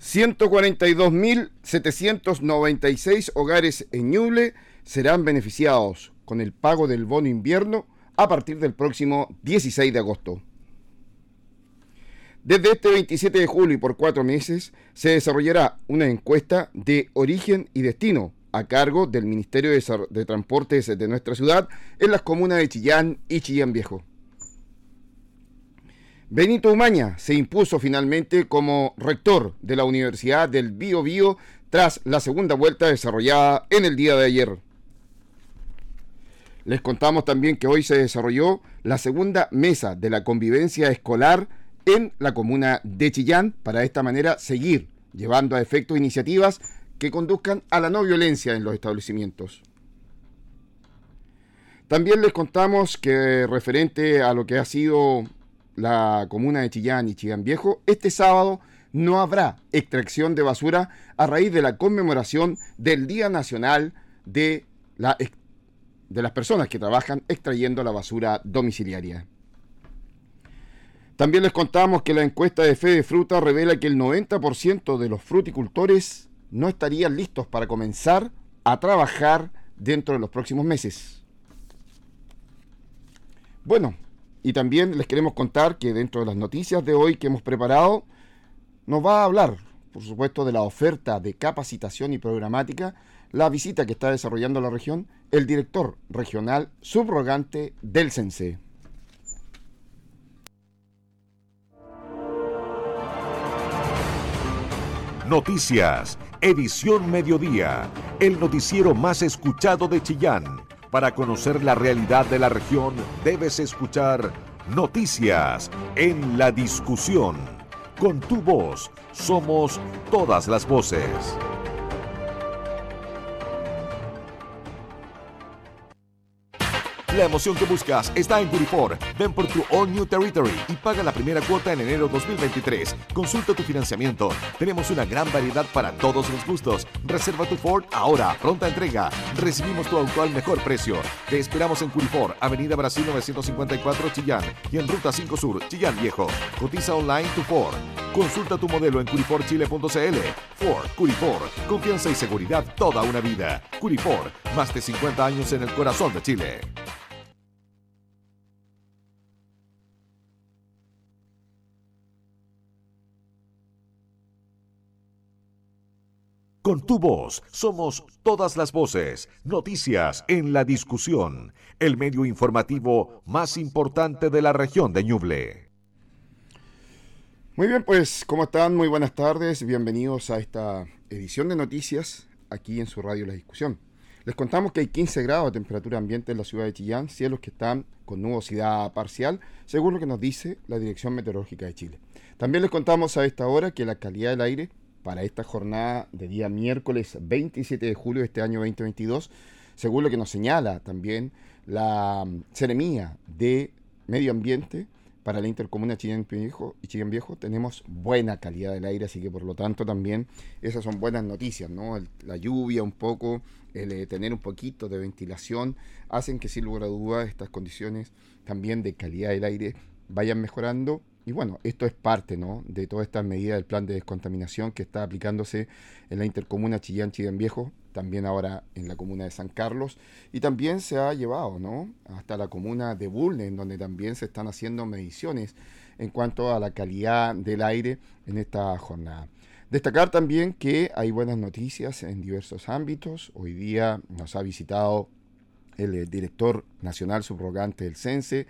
142.796 hogares en Ñuble serán beneficiados con el pago del bono invierno a partir del próximo 16 de agosto. Desde este 27 de julio y por cuatro meses se desarrollará una encuesta de origen y destino a cargo del Ministerio de, Transportes de nuestra ciudad en las comunas de Chillán y Chillán Viejo. Benito Umaña se impuso finalmente como rector de la Universidad del Bío Bío tras la segunda vuelta desarrollada en el día de ayer. Les contamos también que hoy se desarrolló la segunda mesa de la convivencia escolar en la comuna de Chillán para de esta manera seguir llevando a efecto iniciativas que conduzcan a la no violencia en los establecimientos. También les contamos que referente a lo que ha sido la comuna de Chillán y Chillán Viejo, este sábado no habrá extracción de basura a raíz de la conmemoración del Día Nacional de, la, de las personas que trabajan extrayendo la basura domiciliaria. También les contamos que la encuesta de Fe de Fruta revela que el 90% de los fruticultores no estarían listos para comenzar a trabajar dentro de los próximos meses. Bueno, y también les queremos contar que dentro de las noticias de hoy que hemos preparado, nos va a hablar, por supuesto, de la oferta de capacitación y programática, la visita que está desarrollando la región, el director regional subrogante del CENSE. Noticias, edición mediodía, el noticiero más escuchado de Chillán. Para conocer la realidad de la región, debes escuchar Noticias en la discusión. Con tu voz, somos todas las voces. La emoción que buscas está en Curifor. Ven por tu All New Territory y paga la primera cuota en enero 2023. Consulta tu financiamiento. Tenemos una gran variedad para todos los gustos. Reserva tu Ford ahora, pronta entrega. Recibimos tu auto al mejor precio. Te esperamos en Curifor, Avenida Brasil 954 Chillán y en Ruta 5 Sur, Chillán Viejo. Cotiza online tu Ford. Consulta tu modelo en curiforchile.cl. Ford, Curifor, confianza y seguridad toda una vida. Curifor, más de 50 años en el corazón de Chile. Con tu voz somos todas las voces, noticias en la discusión, el medio informativo más importante de la región de Ñuble. Muy bien, pues, ¿cómo están? Muy buenas tardes, bienvenidos a esta edición de noticias aquí en su radio La Discusión. Les contamos que hay 15 grados de temperatura ambiente en la ciudad de Chillán, cielos que están con nubosidad parcial, según lo que nos dice la Dirección Meteorológica de Chile. También les contamos a esta hora que la calidad del aire para esta jornada de día miércoles 27 de julio de este año 2022, según lo que nos señala también la Ceremía de Medio Ambiente para la intercomuna Chillán Viejo y Chillán Viejo tenemos buena calidad del aire, así que por lo tanto también esas son buenas noticias, ¿no? la lluvia un poco, el eh, tener un poquito de ventilación, hacen que sin lugar a dudas estas condiciones también de calidad del aire vayan mejorando y bueno, esto es parte ¿no? de toda esta medida del plan de descontaminación que está aplicándose en la intercomuna Chillán Chillán Viejo, también ahora en la comuna de San Carlos, y también se ha llevado ¿no? hasta la comuna de Bulne, en donde también se están haciendo mediciones en cuanto a la calidad del aire en esta jornada. Destacar también que hay buenas noticias en diversos ámbitos. Hoy día nos ha visitado el eh, director nacional subrogante del CENSE,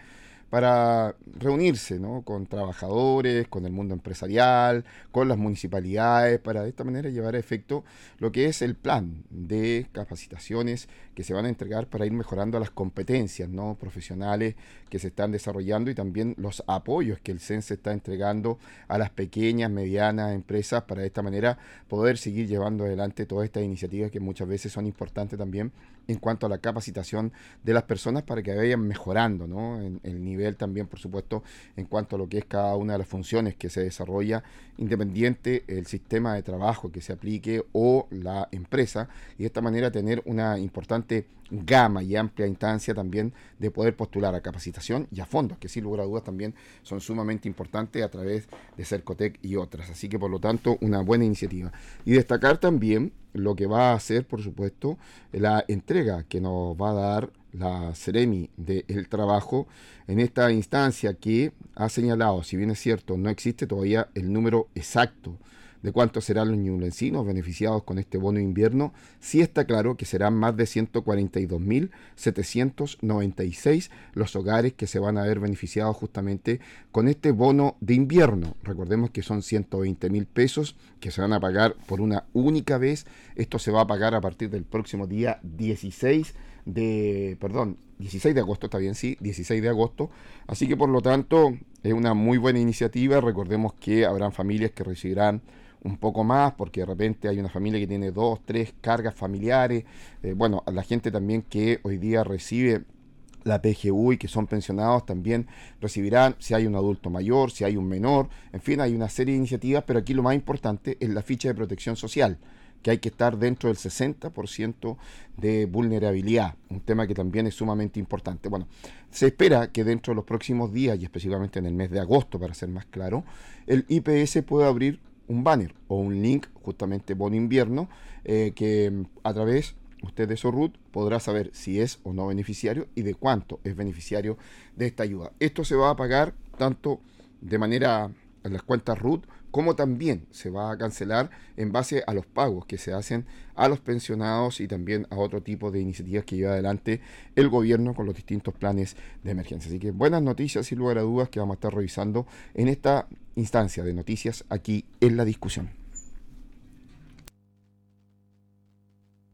para reunirse ¿no? con trabajadores, con el mundo empresarial, con las municipalidades, para de esta manera llevar a efecto lo que es el plan de capacitaciones que se van a entregar para ir mejorando las competencias ¿no? profesionales que se están desarrollando y también los apoyos que el CENSE está entregando a las pequeñas, medianas empresas para de esta manera poder seguir llevando adelante todas estas iniciativas que muchas veces son importantes también en cuanto a la capacitación de las personas para que vayan mejorando ¿no? en, el nivel también, por supuesto, en cuanto a lo que es cada una de las funciones que se desarrolla, independiente el sistema de trabajo que se aplique o la empresa, y de esta manera tener una importante gama y amplia instancia también de poder postular a capacitación y a fondos, que sin lugar a dudas también son sumamente importantes a través de Cercotec y otras. Así que por lo tanto, una buena iniciativa. Y destacar también lo que va a hacer, por supuesto, la entrega que nos va a dar la Ceremi del trabajo en esta instancia que ha señalado, si bien es cierto, no existe todavía el número exacto de cuántos serán los ñublencinos beneficiados con este bono invierno, sí está claro que serán más de 142.796 los hogares que se van a ver beneficiados justamente con este bono de invierno. Recordemos que son 120 mil pesos que se van a pagar por una única vez. Esto se va a pagar a partir del próximo día 16 de, perdón, 16 de agosto, está bien, sí, 16 de agosto. Así que por lo tanto es una muy buena iniciativa. Recordemos que habrán familias que recibirán un poco más, porque de repente hay una familia que tiene dos, tres cargas familiares. Eh, bueno, la gente también que hoy día recibe la PGU y que son pensionados también recibirán, si hay un adulto mayor, si hay un menor, en fin, hay una serie de iniciativas, pero aquí lo más importante es la ficha de protección social que hay que estar dentro del 60% de vulnerabilidad, un tema que también es sumamente importante. Bueno, se espera que dentro de los próximos días, y específicamente en el mes de agosto, para ser más claro, el IPS pueda abrir un banner o un link, justamente bono invierno, eh, que a través usted de Sorrut podrá saber si es o no beneficiario y de cuánto es beneficiario de esta ayuda. Esto se va a pagar tanto de manera en las cuentas RUT como también se va a cancelar en base a los pagos que se hacen a los pensionados y también a otro tipo de iniciativas que lleva adelante el gobierno con los distintos planes de emergencia. Así que buenas noticias, sin lugar a dudas, que vamos a estar revisando en esta instancia de noticias aquí en la discusión.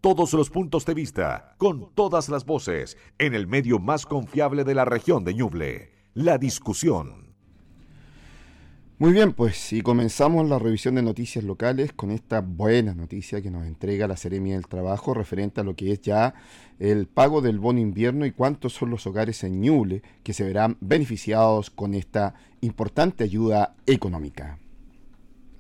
Todos los puntos de vista, con todas las voces, en el medio más confiable de la región de Ñuble, la discusión. Muy bien, pues y comenzamos la revisión de noticias locales con esta buena noticia que nos entrega la Seremia del Trabajo referente a lo que es ya el pago del bono invierno y cuántos son los hogares en Ñuble que se verán beneficiados con esta importante ayuda económica.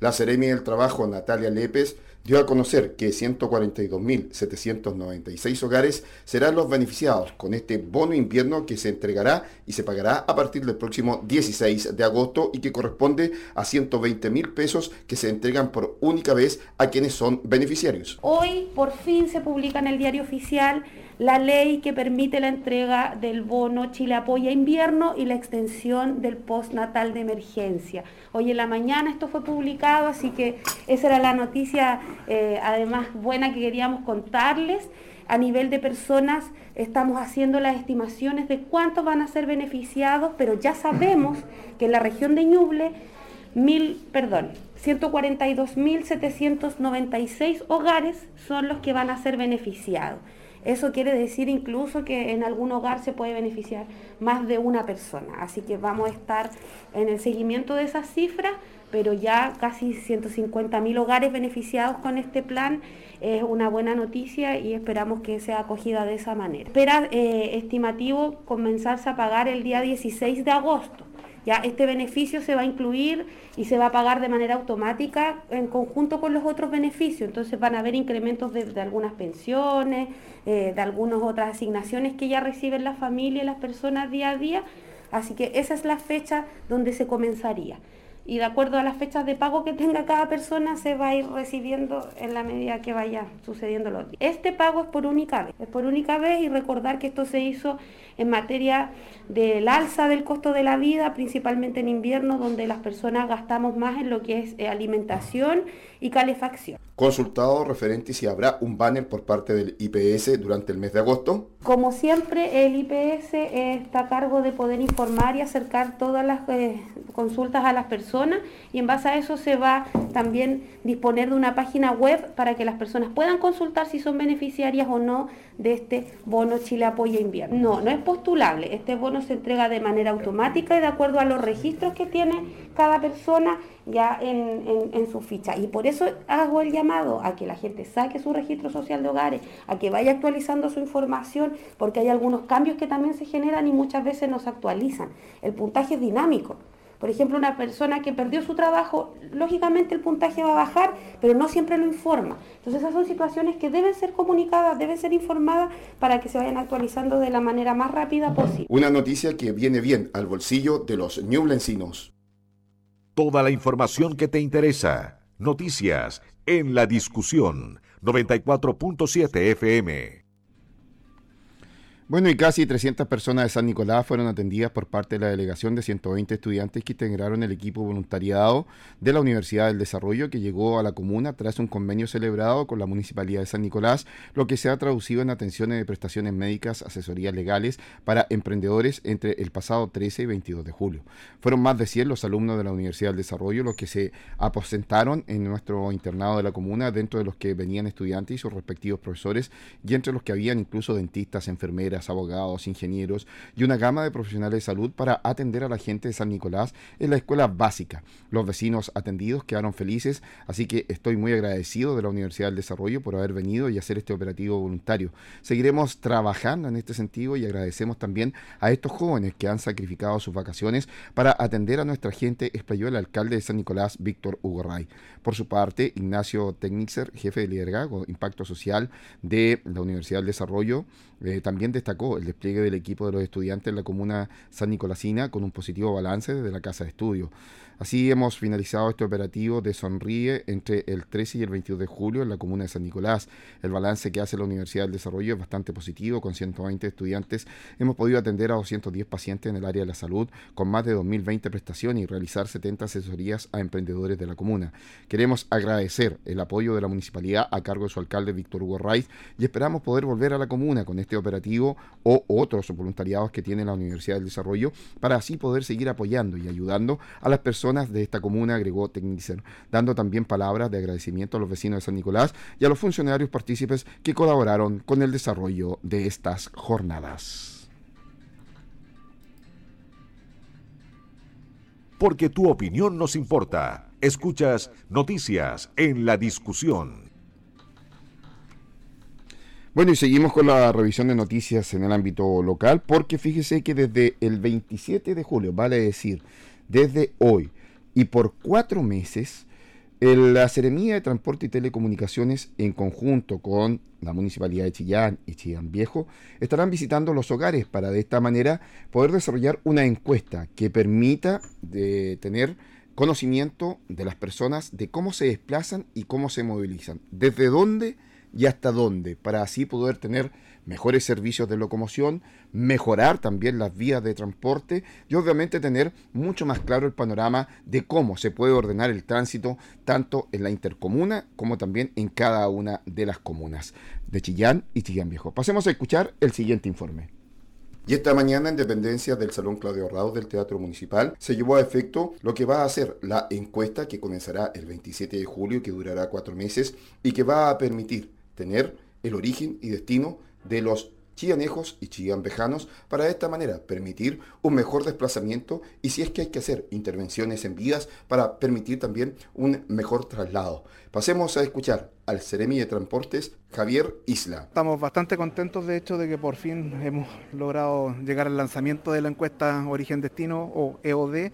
La Seremia del Trabajo, Natalia Lépez, dio a conocer que 142.796 hogares serán los beneficiados con este bono invierno que se entregará y se pagará a partir del próximo 16 de agosto y que corresponde a 120.000 pesos que se entregan por única vez a quienes son beneficiarios. Hoy por fin se publica en el diario oficial la ley que permite la entrega del bono Chile Apoya Invierno y la extensión del postnatal de emergencia. Hoy en la mañana esto fue publicado, así que esa era la noticia eh, además buena que queríamos contarles. A nivel de personas estamos haciendo las estimaciones de cuántos van a ser beneficiados, pero ya sabemos que en la región de Ñuble, mil, perdón, 142.796 hogares son los que van a ser beneficiados. Eso quiere decir incluso que en algún hogar se puede beneficiar más de una persona. Así que vamos a estar en el seguimiento de esas cifras, pero ya casi 150 mil hogares beneficiados con este plan es una buena noticia y esperamos que sea acogida de esa manera. Espera eh, estimativo comenzarse a pagar el día 16 de agosto. Ya este beneficio se va a incluir y se va a pagar de manera automática en conjunto con los otros beneficios. Entonces van a haber incrementos de, algunas pensiones, eh, de algunas otras asignaciones que ya reciben la familia y las personas día a día. Así que esa es la fecha donde se comenzaría y de acuerdo a las fechas de pago que tenga cada persona se va a ir recibiendo en la medida que vaya sucediendo los días. Este pago es por única vez, es por única vez y recordar que esto se hizo en materia del alza del costo de la vida, principalmente en invierno, donde las personas gastamos más en lo que es eh, alimentación y calefacción. Consultado referente si habrá un banner por parte del IPS durante el mes de agosto. Como siempre, el IPS está a cargo de poder informar y acercar todas las eh, consultas a las personas y en base a eso se va también disponer de una página web para que las personas puedan consultar si son beneficiarias o no de este bono Chile Apoya Invierno. No, no es postulable. Este bono se entrega de manera automática y de acuerdo a los registros que tiene cada persona ya en, su ficha. Y por eso hago el llamado a que la gente saque su registro social de hogares, a que vaya actualizando su información, porque hay algunos cambios que también se generan y muchas veces no se actualizan. El puntaje es dinámico. Por ejemplo, una persona que perdió su trabajo, lógicamente el puntaje va a bajar, pero no siempre lo informa. Entonces esas son situaciones que deben ser comunicadas, deben ser informadas para que se vayan actualizando de la manera más rápida posible. Una noticia que viene bien al bolsillo de los ñublencinos. Toda la información que te interesa. Noticias en la discusión. 94.7 FM. Bueno, y casi 300 personas de San Nicolás fueron atendidas por parte de la delegación de 120 estudiantes que integraron el equipo voluntariado de la Universidad del Desarrollo que llegó a la comuna tras un convenio celebrado con la Municipalidad de San Nicolás, lo que se ha traducido en atenciones de prestaciones médicas, asesorías legales para emprendedores entre el pasado 13 y 22 de julio. Fueron más de 100 los alumnos de la Universidad del Desarrollo los que se aposentaron en nuestro internado de la comuna, dentro de los que venían estudiantes y sus respectivos profesores, y entre los que habían incluso dentistas, enfermeras, abogados, ingenieros y una gama de profesionales de salud para atender a la gente de San Nicolás en la escuela básica. Los vecinos atendidos quedaron felices, así que estoy muy agradecido de la Universidad del Desarrollo por haber venido y hacer este operativo voluntario. Seguiremos trabajando en este sentido y agradecemos también a estos jóvenes que han sacrificado sus vacaciones para atender a nuestra gente, explayó el alcalde de San Nicolás, Víctor Hugo Ray. Por su parte, Ignacio Technixer, jefe de liderazgo Impacto Social de la Universidad del Desarrollo, eh, también destacó el despliegue del equipo de los estudiantes en la comuna San Nicolasina con un positivo balance desde la casa de estudio. Así hemos finalizado este operativo de Sonríe entre el 13 y el 22 de julio en la comuna de San Nicolás. El balance que hace la Universidad del Desarrollo es bastante positivo, con 120 estudiantes. Hemos podido atender a 210 pacientes en el área de la salud, con más de 2020 prestaciones y realizar 70 asesorías a emprendedores de la comuna. Queremos agradecer el apoyo de la municipalidad a cargo de su alcalde Víctor Hugo Raiz y esperamos poder volver a la comuna con este operativo o otros voluntariados que tiene la Universidad del Desarrollo para así poder seguir apoyando y ayudando a las personas de esta comuna, agregó Technicer, dando también palabras de agradecimiento a los vecinos de San Nicolás y a los funcionarios partícipes que colaboraron con el desarrollo de estas jornadas. Porque tu opinión nos importa. Escuchas noticias en la discusión. Bueno, y seguimos con la revisión de noticias en el ámbito local, porque fíjese que desde el 27 de julio, vale decir, desde hoy, y por cuatro meses la Seremía de Transporte y Telecomunicaciones, en conjunto con la Municipalidad de Chillán y Chillán Viejo, estarán visitando los hogares para de esta manera poder desarrollar una encuesta que permita de tener conocimiento de las personas de cómo se desplazan y cómo se movilizan, desde dónde y hasta dónde, para así poder tener mejores servicios de locomoción, mejorar también las vías de transporte y obviamente tener mucho más claro el panorama de cómo se puede ordenar el tránsito tanto en la intercomuna como también en cada una de las comunas de Chillán y Chillán Viejo. Pasemos a escuchar el siguiente informe. Y esta mañana, en dependencia del Salón Claudio Raúl del Teatro Municipal, se llevó a efecto lo que va a ser la encuesta que comenzará el 27 de julio, que durará cuatro meses y que va a permitir tener el origen y destino de los chianejos y chianvejanos para de esta manera permitir un mejor desplazamiento y si es que hay que hacer intervenciones en vías para permitir también un mejor traslado. Pasemos a escuchar al Ceremi de Transportes Javier Isla. Estamos bastante contentos de hecho de que por fin hemos logrado llegar al lanzamiento de la encuesta Origen Destino o EOD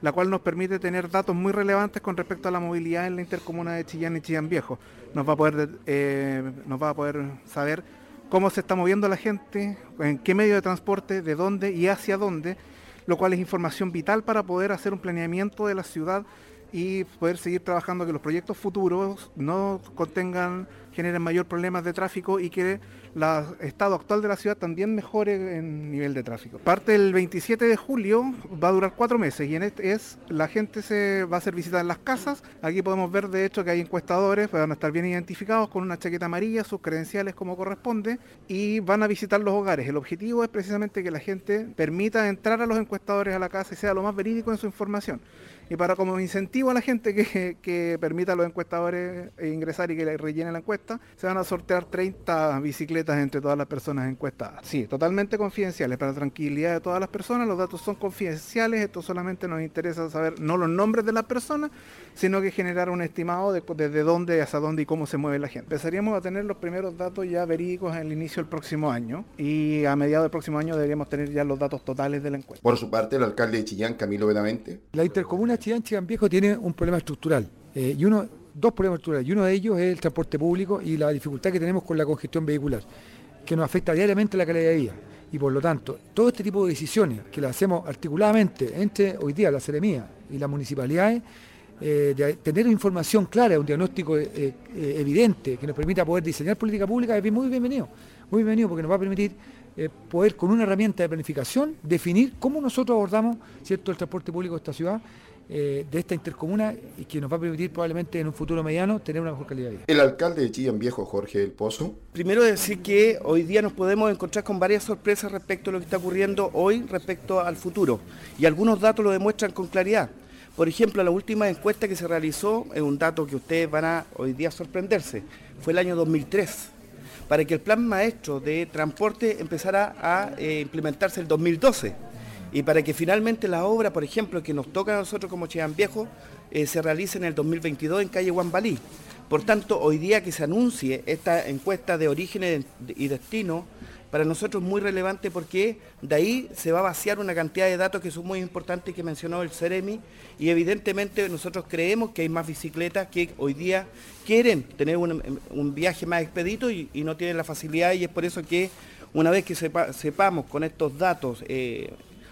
la cual nos permite tener datos muy relevantes con respecto a la movilidad en la intercomuna de Chillán y Chillán Viejo. Nos va a poder, eh, nos va a poder saber cómo se está moviendo la gente, en qué medio de transporte, de dónde y hacia dónde, lo cual es información vital para poder hacer un planeamiento de la ciudad y poder seguir trabajando que los proyectos futuros no contengan, generen mayor problemas de tráfico y que el estado actual de la ciudad también mejore en nivel de tráfico. Parte el 27 de julio, va a durar cuatro meses y en este es la gente se va a hacer visitas en las casas. Aquí podemos ver de hecho que hay encuestadores, van a estar bien identificados con una chaqueta amarilla, sus credenciales como corresponde y van a visitar los hogares. El objetivo es precisamente que la gente permita entrar a los encuestadores a la casa y sea lo más verídico en su información y para como incentivo a la gente que, que permita a los encuestadores ingresar y que rellenen la encuesta, se van a sortear 30 bicicletas entre todas las personas encuestadas. Sí, totalmente confidenciales, para la tranquilidad de todas las personas, los datos son confidenciales, esto solamente nos interesa saber no los nombres de las personas, sino que generar un estimado de desde dónde, hasta dónde y cómo se mueve la gente. Empezaríamos a tener los primeros datos ya verídicos en el inicio del próximo año y a mediados del próximo año deberíamos tener ya los datos totales de la encuesta. Por su parte, el alcalde de Chillán, Camilo Benavente. La intercomuna Chillán-Chillán Viejo tiene un problema estructural eh, y uno dos problemas estructurales y uno de ellos es el transporte público y la dificultad que tenemos con la congestión vehicular, que nos afecta diariamente la calidad de vida. Y por lo tanto, todo este tipo de decisiones que las hacemos articuladamente entre hoy día la Seremía y las municipalidades, eh, de tener información clara, un diagnóstico eh, eh, evidente que nos permita poder diseñar política pública es muy bienvenido. Muy bienvenido porque nos va a permitir poder con una herramienta de planificación definir cómo nosotros abordamos ¿cierto? el transporte público de esta ciudad eh, de esta intercomuna y que nos va a permitir probablemente en un futuro mediano tener una mejor calidad de vida. El alcalde de Chillán Viejo, Jorge del Pozo. Primero decir que hoy día nos podemos encontrar con varias sorpresas respecto a lo que está ocurriendo hoy respecto al futuro y algunos datos lo demuestran con claridad. Por ejemplo, la última encuesta que se realizó es un dato que ustedes van a hoy día sorprenderse. Fue el año 2003 para que el plan maestro de transporte empezara a eh, implementarse el 2012 y para que finalmente la obra, por ejemplo, que nos toca a nosotros como Chillán Viejo, eh, se realice en el 2022 en calle Guambalí. Por tanto, hoy día que se anuncie esta encuesta de orígenes y destino, para nosotros es muy relevante porque de ahí se va a vaciar una cantidad de datos que son muy importantes que mencionó el Ceremi y evidentemente nosotros creemos que hay más bicicletas que hoy día quieren tener un, viaje más expedito y, no tienen la facilidad y es por eso que una vez que sepamos con estos datos eh,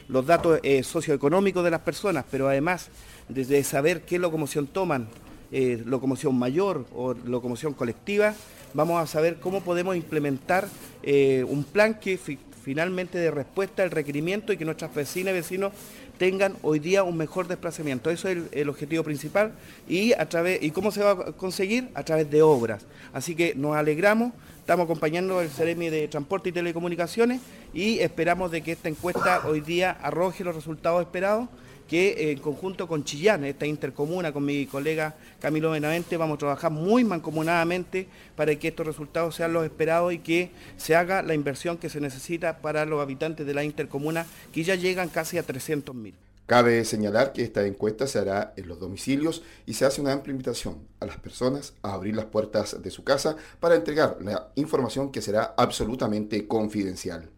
los datos eh, socioeconómicos de las personas, pero además desde saber qué locomoción toman, eh, locomoción mayor o locomoción colectiva, vamos a saber cómo podemos implementar eh, un plan que finalmente dé respuesta al requerimiento y que nuestras vecinas y vecinos tengan hoy día un mejor desplazamiento. Eso es el, objetivo principal y a través y cómo se va a conseguir a través de obras. Así que nos alegramos, estamos acompañando el CEREMI de Transporte y Telecomunicaciones y esperamos de que esta encuesta hoy día arroje los resultados esperados que eh, en conjunto con Chillán, esta intercomuna, con mi colega Camilo Benavente, vamos a trabajar muy mancomunadamente para que estos resultados sean los esperados y que se haga la inversión que se necesita para los habitantes de la intercomuna, que ya llegan casi a 300.000. Cabe señalar que esta encuesta se hará en los domicilios y se hace una amplia invitación a las personas a abrir las puertas de su casa para entregar la información que será absolutamente confidencial.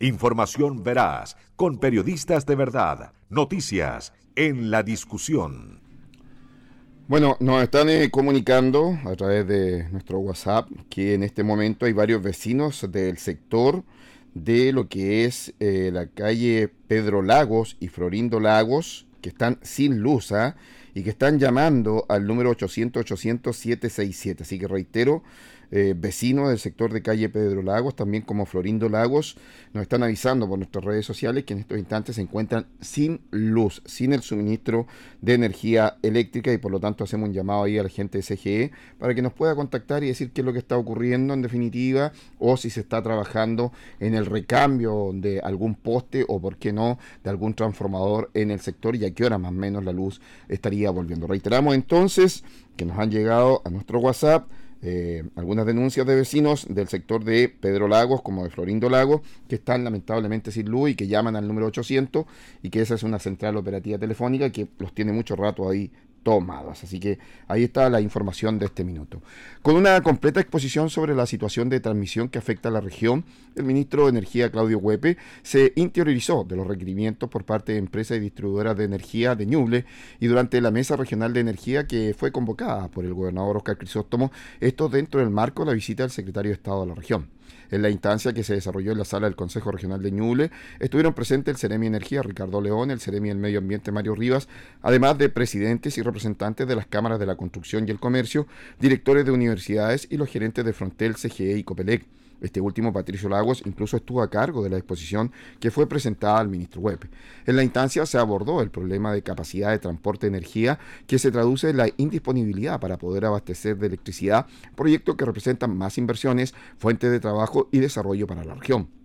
Información veraz, con periodistas de verdad, noticias en la discusión. Bueno, nos están eh, comunicando a través de nuestro WhatsApp que en este momento hay varios vecinos del sector de lo que es eh, la calle Pedro Lagos y Florindo Lagos que están sin luz ¿ah? y que están llamando al número 800-800-767. Así que reitero, eh, vecinos del sector de calle Pedro Lagos, también como Florindo Lagos, nos están avisando por nuestras redes sociales que en estos instantes se encuentran sin luz, sin el suministro de energía eléctrica y por lo tanto hacemos un llamado ahí a la gente de CGE para que nos pueda contactar y decir qué es lo que está ocurriendo en definitiva o si se está trabajando en el recambio de algún poste o por qué no de algún transformador en el sector y a qué hora más o menos la luz estaría volviendo. Reiteramos entonces que nos han llegado a nuestro WhatsApp eh, algunas denuncias de vecinos del sector de Pedro Lagos como de Florindo Lagos que están lamentablemente sin luz y que llaman al número 800 y que esa es una central operativa telefónica que los tiene mucho rato ahí tomadas. Así que ahí está la información de este minuto. Con una completa exposición sobre la situación de transmisión que afecta a la región, el ministro de Energía, Claudio Huepe, se interiorizó de los requerimientos por parte de empresas y distribuidoras de energía de Ñuble y durante la mesa regional de energía que fue convocada por el gobernador Oscar Crisóstomo, esto dentro del marco de la visita del secretario de Estado de la región. En la instancia que se desarrolló en la sala del Consejo Regional de Ñuble estuvieron presentes el Ceremi Energía Ricardo León, el Ceremi del Medio Ambiente Mario Rivas, además de presidentes y representantes de las cámaras de la construcción y el comercio, directores de universidades y los gerentes de Frontel, CGE y Copelec. Este último, Patricio Lagos, incluso estuvo a cargo de la exposición que fue presentada al ministro Webb. En la instancia se abordó el problema de capacidad de transporte de energía que se traduce en la indisponibilidad para poder abastecer de electricidad, proyectos que representan más inversiones, fuentes de trabajo y desarrollo para la región.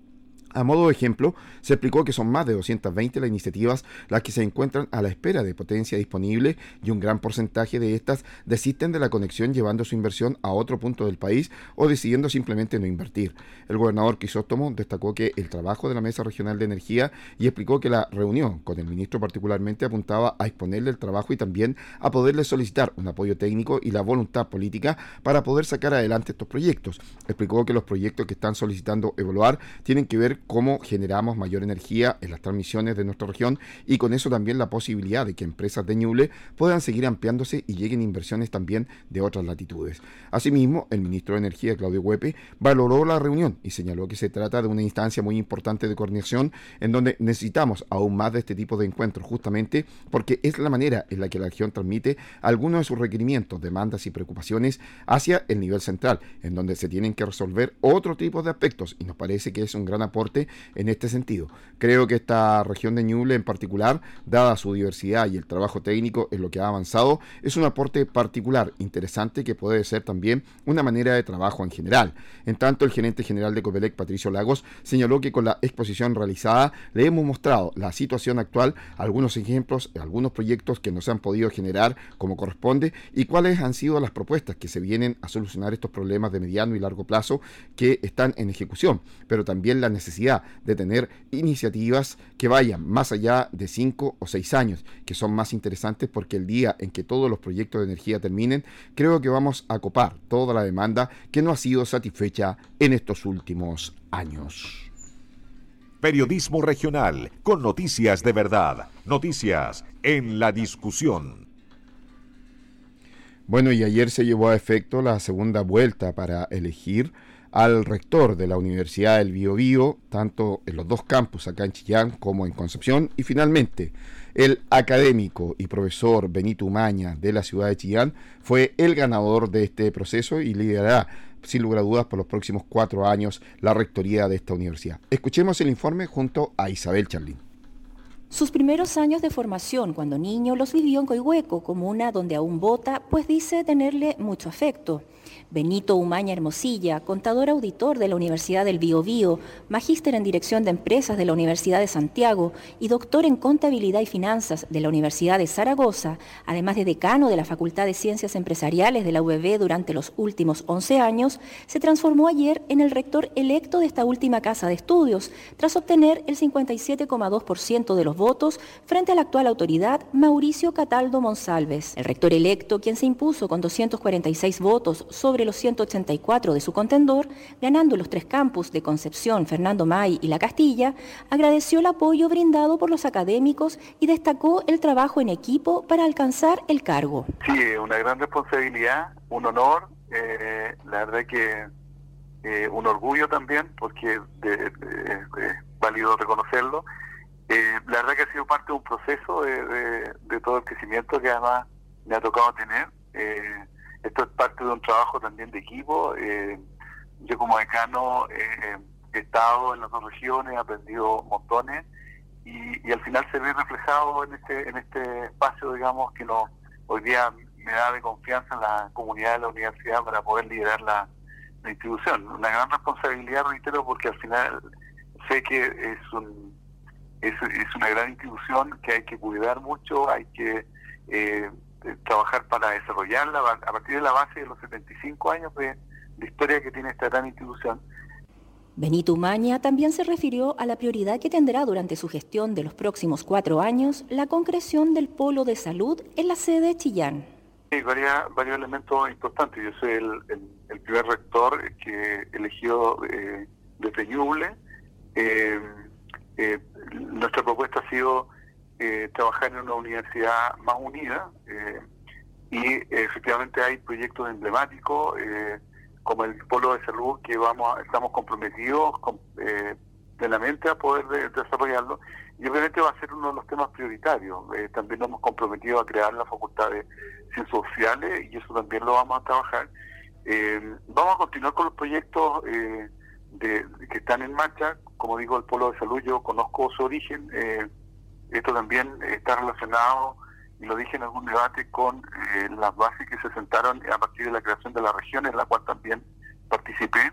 A modo de ejemplo, se explicó que son más de 220 las iniciativas las que se encuentran a la espera de potencia disponible y un gran porcentaje de estas desisten de la conexión llevando su inversión a otro punto del país o decidiendo simplemente no invertir. El gobernador Quisóstomo destacó que el trabajo de la Mesa Regional de Energía y explicó que la reunión con el ministro particularmente apuntaba a exponerle el trabajo y también a poderle solicitar un apoyo técnico y la voluntad política para poder sacar adelante estos proyectos. Explicó que los proyectos que están solicitando evaluar tienen que ver cómo generamos mayor energía en las transmisiones de nuestra región y con eso también la posibilidad de que empresas de Ñuble puedan seguir ampliándose y lleguen inversiones también de otras latitudes. Asimismo, el ministro de Energía, Claudio Huepe, valoró la reunión y señaló que se trata de una instancia muy importante de coordinación en donde necesitamos aún más de este tipo de encuentros, justamente porque es la manera en la que la región transmite algunos de sus requerimientos, demandas y preocupaciones hacia el nivel central, en donde se tienen que resolver otro tipo de aspectos y nos parece que es un gran aporte en este sentido. Creo que esta región de Ñuble en particular, dada su diversidad y el trabajo técnico en lo que ha avanzado, es un aporte particular, interesante, que puede ser también una manera de trabajo en general. En tanto, el gerente general de Copelec, Patricio Lagos, señaló que con la exposición realizada le hemos mostrado la situación actual, algunos ejemplos, algunos proyectos que no se han podido generar como corresponde y cuáles han sido las propuestas que se vienen a solucionar estos problemas de mediano y largo plazo que están en ejecución, pero también la necesidad de tener iniciativas que vayan más allá de cinco o seis años, que son más interesantes porque el día en que todos los proyectos de energía terminen, creo que vamos a copar toda la demanda que no ha sido satisfecha en estos últimos años. Periodismo regional con noticias de verdad, noticias en la discusión. Bueno, y ayer se llevó a efecto la segunda vuelta para elegir al rector de la Universidad del Biobío, tanto en los dos campus, acá en Chillán como en Concepción, y finalmente el académico y profesor Benito Umaña de la ciudad de Chillán fue el ganador de este proceso y liderará sin lugar a dudas por los próximos cuatro años la rectoría de esta universidad. Escuchemos el informe junto a Isabel Charlín. Sus primeros años de formación cuando niño los vivió en Coihueco, comuna donde aún vota, pues dice tenerle mucho afecto. Benito Umaña Hermosilla, contador auditor de la Universidad del Biobío, magíster en Dirección de Empresas de la Universidad de Santiago y doctor en Contabilidad y Finanzas de la Universidad de Zaragoza, además de decano de la Facultad de Ciencias Empresariales de la UBB durante los últimos 11 años, se transformó ayer en el rector electo de esta última casa de estudios, tras obtener el 57,2% de los votos frente a la actual autoridad Mauricio Cataldo Monsalves. El rector electo, quien se impuso con 246 votos sobre los 184 de su contendor, ganando los tres campus de Concepción, Fernando May y La Castilla, agradeció el apoyo brindado por los académicos y destacó el trabajo en equipo para alcanzar el cargo. Sí, una gran responsabilidad, un honor, eh, la verdad que eh, un orgullo también, porque es válido reconocerlo. Eh, la verdad que ha sido parte de un proceso de, de, todo el crecimiento que además me ha tocado tener. Eh, esto es parte de un trabajo también de equipo. Eh, yo como decano eh, he estado en las dos regiones, he aprendido montones y, al final se ve reflejado en este, en este espacio, digamos, que no, hoy día me da de confianza en la comunidad de la universidad para poder liderar la, institución. Una gran responsabilidad, reitero, porque al final sé que es, un, es, es una gran institución que hay que cuidar mucho, hay que... Eh, trabajar para desarrollarla a partir de la base de los 75 años de, historia que tiene esta gran institución. Benito Umaña también se refirió a la prioridad que tendrá durante su gestión de los próximos cuatro años la concreción del polo de salud en la sede de Chillán. Sí, varios, varios elementos importantes. Yo soy el, primer rector que eligió eh, desde Ñuble. Eh, eh, nuestra propuesta ha sido eh, trabajar en una universidad más unida eh, y efectivamente hay proyectos emblemáticos eh, como el polo de salud que vamos estamos comprometidos con, plenamente a poder desarrollarlo y obviamente va a ser uno de los temas prioritarios. también nos hemos comprometido a crear la Facultad de Ciencias Sociales y eso también lo vamos a trabajar. vamos a continuar con los proyectos de, que están en marcha. Como digo, el polo de salud yo conozco su origen. Esto también está relacionado, y lo dije en algún debate, con eh, las bases que se sentaron a partir de la creación de la región, en la cual también participé.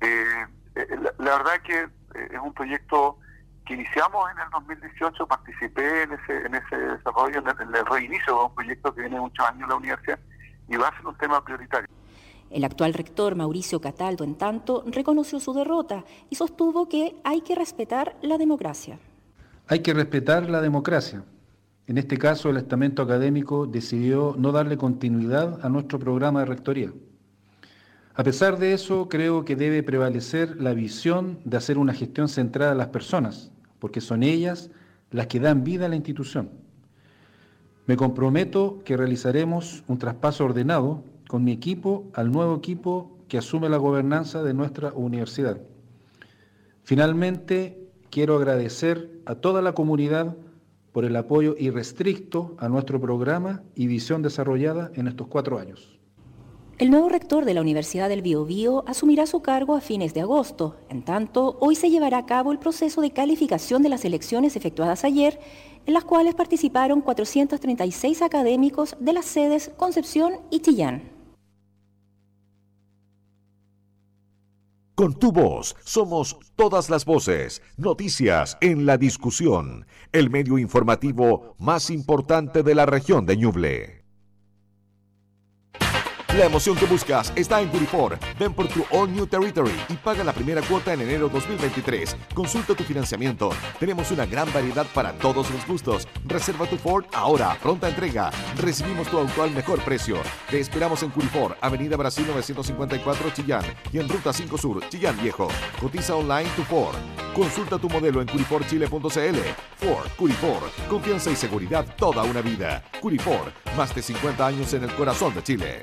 Eh, eh, la, verdad que es un proyecto que iniciamos en el 2018, participé en ese, en ese desarrollo, en el, reinicio de un proyecto que viene muchos años en la universidad y va a ser un tema prioritario. El actual rector Mauricio Cataldo, en tanto, reconoció su derrota y sostuvo que hay que respetar la democracia. Hay que respetar la democracia. En este caso, el estamento académico decidió no darle continuidad a nuestro programa de rectoría. A pesar de eso, creo que debe prevalecer la visión de hacer una gestión centrada en las personas, porque son ellas las que dan vida a la institución. Me comprometo que realizaremos un traspaso ordenado con mi equipo al nuevo equipo que asume la gobernanza de nuestra universidad. Finalmente, quiero agradecer a toda la comunidad por el apoyo irrestricto a nuestro programa y visión desarrollada en estos cuatro años. El nuevo rector de la Universidad del Biobío asumirá su cargo a fines de agosto. En tanto, hoy se llevará a cabo el proceso de calificación de las elecciones efectuadas ayer, en las cuales participaron 436 académicos de las sedes Concepción y Chillán. Con tu voz somos todas las voces, noticias en la discusión, el medio informativo más importante de la región de Ñuble. La emoción que buscas está en Curifor. Ven por tu All New Territory y paga la primera cuota en enero 2023. Consulta tu financiamiento. Tenemos una gran variedad para todos los gustos. Reserva tu Ford ahora, pronta entrega. Recibimos tu auto al mejor precio. Te esperamos en Curifor, Avenida Brasil 954 Chillán y en Ruta 5 Sur, Chillán Viejo. Cotiza online tu Ford. Consulta tu modelo en curiforchile.cl. Ford, Curifor, confianza y seguridad toda una vida. Curifor, más de 50 años en el corazón de Chile.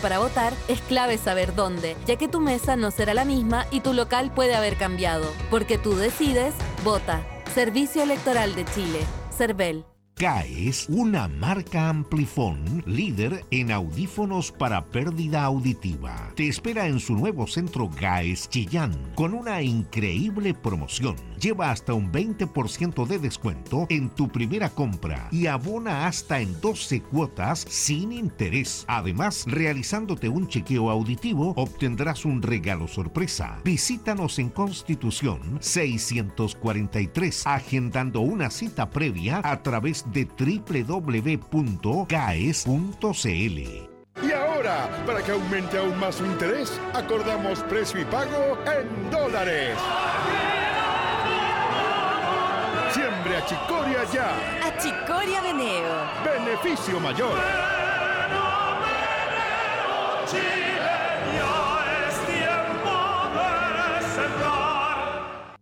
para votar es clave saber dónde, ya que tu mesa no será la misma y tu local puede haber cambiado. Porque tú decides, vota. Servicio Electoral de Chile. CERVEL. GAES, una marca Amplifon líder en audífonos para pérdida auditiva. Te espera en su nuevo centro GAES Chillán con una increíble promoción. Lleva hasta un 20% de descuento en tu primera compra y abona hasta en 12 cuotas sin interés. Además, realizándote un chequeo auditivo, obtendrás un regalo sorpresa. Visítanos en Constitución 643, agendando una cita previa a través de de www.caes.cl. Y ahora, para que aumente aún más su interés, acordamos precio y pago en dólares. Siempre a Chicoria ya. A Chicoria Veneo. Beneficio mayor.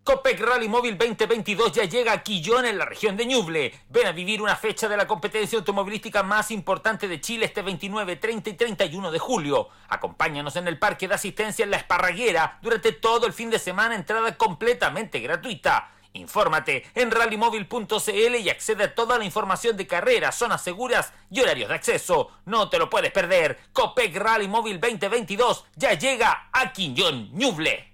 Copec Rally Móvil 2022 ya llega a Quillón en la región de Ñuble. Ven a vivir una fecha de la competencia automovilística más importante de Chile este 29, 30 y 31 de julio. Acompáñanos en el parque de asistencia en La Esparraguera durante todo el fin de semana, entrada completamente gratuita. Infórmate en rallymóvil.cl y accede a toda la información de carreras, zonas seguras y horarios de acceso. No te lo puedes perder. Copec Rally Móvil 2022 ya llega a Quillón Ñuble.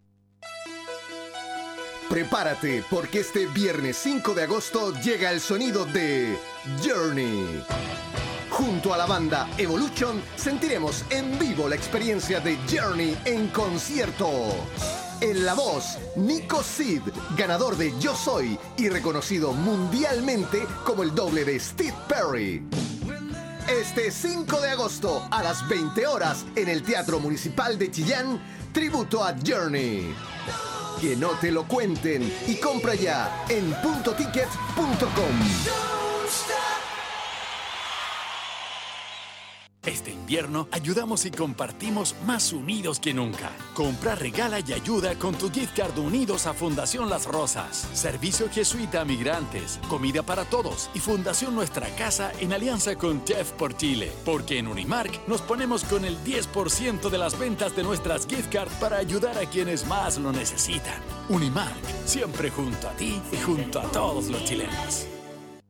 Prepárate porque este viernes 5 de agosto llega el sonido de Journey. Junto a la banda Evolution sentiremos en vivo la experiencia de Journey en concierto. En la voz, Nico Sid, ganador de Yo Soy y reconocido mundialmente como el doble de Steve Perry. Este 5 de agosto a las 20 horas en el Teatro Municipal de Chillán, tributo a Journey. Que no te lo cuenten y compra ya en puntoticket.com. Este invierno, ayudamos y compartimos más unidos que nunca. Compra, regala y ayuda con tu gift card unidos a Fundación Las Rosas. Servicio Jesuita a Migrantes, comida para todos y Fundación Nuestra Casa en alianza con Jeff por Chile. Porque en Unimark nos ponemos con el 10% de las ventas de nuestras gift cards para ayudar a quienes más lo necesitan. Unimark, siempre junto a ti y junto a todos los chilenos.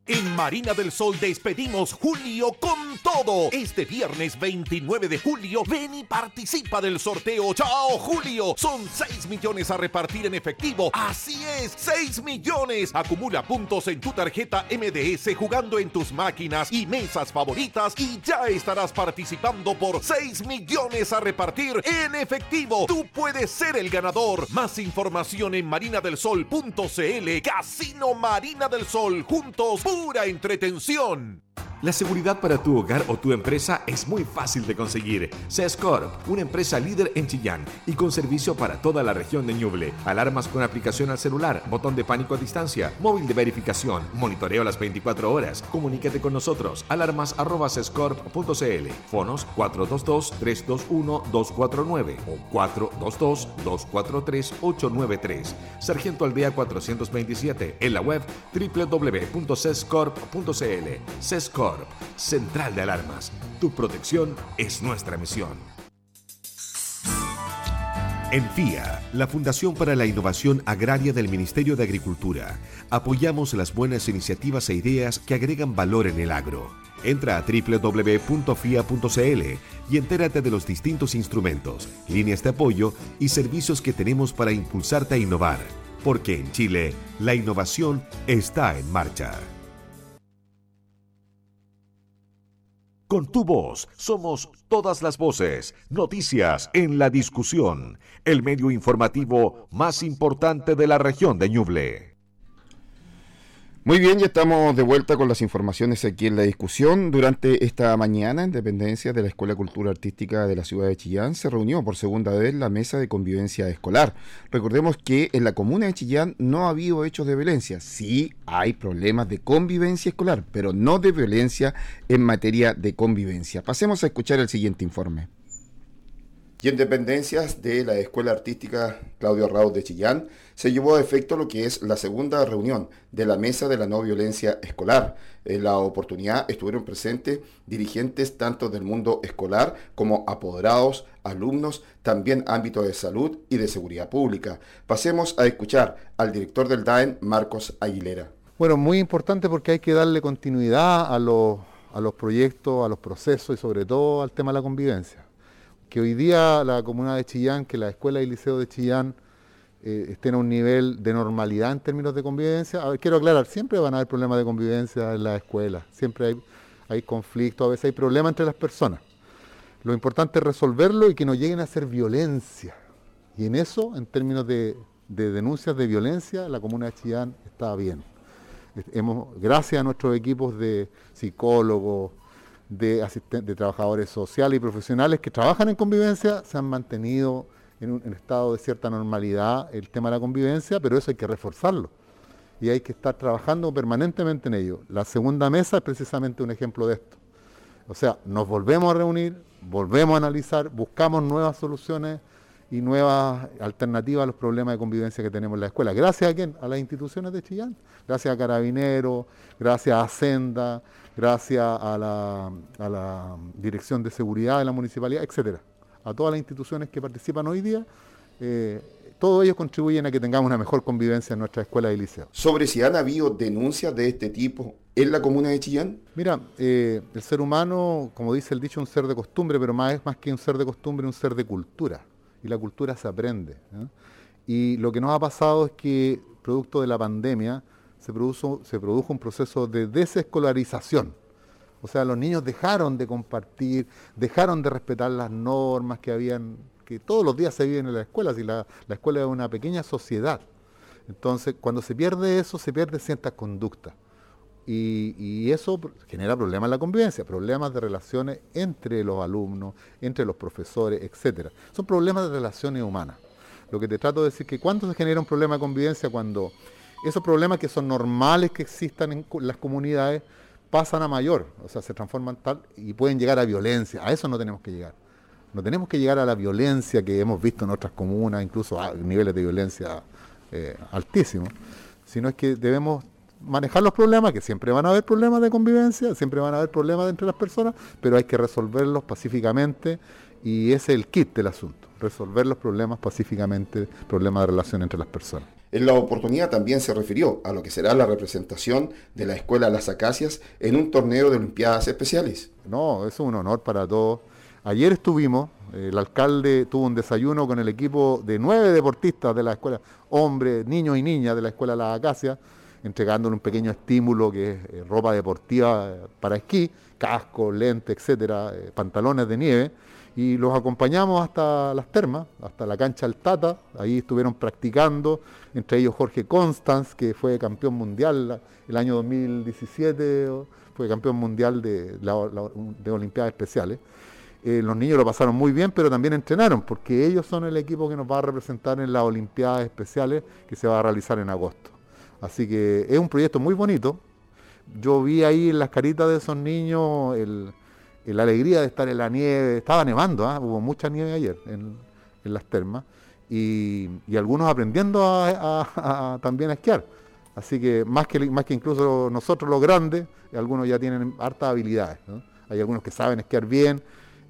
En Marina del Sol despedimos julio con todo. Este viernes 29 de julio, ven y participa del sorteo. ¡Chao, Julio! Son 6 millones a repartir en efectivo. Así es, 6 millones. Acumula puntos en tu tarjeta MDS jugando en tus máquinas y mesas favoritas y ya estarás participando por 6 millones a repartir en efectivo. Tú puedes ser el ganador. Más información en marinadelsol.cl. Casino Marina del Sol. Juntos pura entretención. La seguridad para tu hogar o tu empresa es muy fácil de conseguir. Corp, una empresa líder en Chillán y con servicio para toda la región de Ñuble. Alarmas con aplicación al celular, botón de pánico a distancia, móvil de verificación, monitoreo las 24 horas. Comunícate con nosotros. Alarmas@sescorp.cl. Fonos 422-321-249 o 422-243-893. Sargento Aldea 427. En la web www.cescorp.cl. Cescorp, Central de Alarmas. Tu protección es nuestra misión. En FIA, la Fundación para la Innovación Agraria del Ministerio de Agricultura, apoyamos las buenas iniciativas e ideas que agregan valor en el agro. Entra a www.fia.cl y entérate de los distintos instrumentos, líneas de apoyo y servicios que tenemos para impulsarte a innovar, porque en Chile la innovación está en marcha. Con tu voz somos todas las voces, noticias en la discusión, el medio informativo más importante de la región de Ñuble. Muy bien, ya estamos de vuelta con las informaciones aquí en la discusión. Durante esta mañana, en dependencia de la Escuela de Cultura Artística de la ciudad de Chillán, se reunió por segunda vez la mesa de convivencia escolar. Recordemos que en la comuna de Chillán no ha habido hechos de violencia. Sí hay problemas de convivencia escolar, pero no de violencia en materia de convivencia. Pasemos a escuchar el siguiente informe. Y en dependencias de la Escuela Artística Claudio Raúl de Chillán se llevó a efecto lo que es la segunda reunión de la Mesa de la No Violencia Escolar. En la oportunidad estuvieron presentes dirigentes tanto del mundo escolar como apoderados, alumnos, también ámbito de salud y de seguridad pública. Pasemos a escuchar al director del DAEN, Marcos Aguilera. Bueno, muy importante porque hay que darle continuidad a los, a los proyectos, a los procesos y sobre todo al tema de la convivencia que hoy día la comuna de Chillán, que la escuela y liceo de Chillán eh, estén a un nivel de normalidad en términos de convivencia. quiero aclarar, siempre van a haber problemas de convivencia en la escuela, siempre hay, hay conflictos, a veces hay problemas entre las personas. Lo importante es resolverlo y que no lleguen a ser violencia. Y en eso, en términos de, denuncias de violencia, la comuna de Chillán está bien. Hemos, gracias a nuestros equipos de psicólogos, de, de trabajadores sociales y profesionales que trabajan en convivencia se han mantenido en un estado de cierta normalidad el tema de la convivencia, pero eso hay que reforzarlo y hay que estar trabajando permanentemente en ello. La segunda mesa es precisamente un ejemplo de esto. O sea, nos volvemos a reunir, volvemos a analizar, buscamos nuevas soluciones y nuevas alternativas a los problemas de convivencia que tenemos en la escuela. Gracias a quién? A las instituciones de Chillán. Gracias a Carabineros, gracias a Senda, gracias a la, Dirección de Seguridad de la Municipalidad, etcétera. A todas las instituciones que participan hoy día, eh, todos ellos contribuyen a que tengamos una mejor convivencia en nuestra escuela y liceo. Sobre si han habido denuncias de este tipo en la comuna de Chillán. Mira, eh, el ser humano, como dice el dicho, es un ser de costumbre, pero más es más que un ser de costumbre, un ser de cultura. Y la cultura se aprende. Y lo que nos ha pasado es que, producto de la pandemia, se produjo, se un proceso de desescolarización. O sea, los niños dejaron de compartir, dejaron de respetar las normas que habían, que todos los días se viven en la escuela, si la, escuela es una pequeña sociedad. Entonces, cuando se pierde eso, se pierde ciertas conductas. Y, y, eso genera problemas en la convivencia, problemas de relaciones entre los alumnos, entre los profesores, etc. Son problemas de relaciones humanas. Lo que te trato de decir es que cuando se genera un problema de convivencia, cuando esos problemas que son normales que existan en las comunidades pasan a mayor, o sea, se transforman tal y pueden llegar a violencia. A eso no tenemos que llegar. No tenemos que llegar a la violencia que hemos visto en otras comunas, incluso a niveles de violencia eh, altísimos, sino es que debemos manejar los problemas, que siempre van a haber problemas de convivencia, siempre van a haber problemas entre las personas, pero hay que resolverlos pacíficamente y ese es el kit del asunto, resolver los problemas pacíficamente, problemas de relación entre las personas. En la oportunidad también se refirió a lo que será la representación de la Escuela Las Acacias en un torneo de Olimpiadas Especiales. No, es un honor para todos. Ayer estuvimos, el alcalde tuvo un desayuno con el equipo de nueve deportistas de la escuela, hombres, niños y niñas de la Escuela Las Acacias, entregándole un pequeño estímulo que es eh, ropa deportiva eh, para esquí, casco, lente, etcétera, eh, pantalones de nieve y los acompañamos hasta las termas, hasta la cancha del Tata, ahí estuvieron practicando, entre ellos Jorge Constance, que fue campeón mundial el año 2017, fue campeón mundial de, de Olimpiadas Especiales. Eh, los niños lo pasaron muy bien, pero también entrenaron, porque ellos son el equipo que nos va a representar en las Olimpiadas Especiales que se va a realizar en agosto. Así que es un proyecto muy bonito. Yo vi ahí en las caritas de esos niños el, la alegría de estar en la nieve. Estaba nevando, ¿ah? hubo mucha nieve ayer en, las termas y, algunos aprendiendo a, también a esquiar. Así que más que más que incluso nosotros los grandes, algunos ya tienen hartas habilidades. Hay algunos que saben esquiar bien,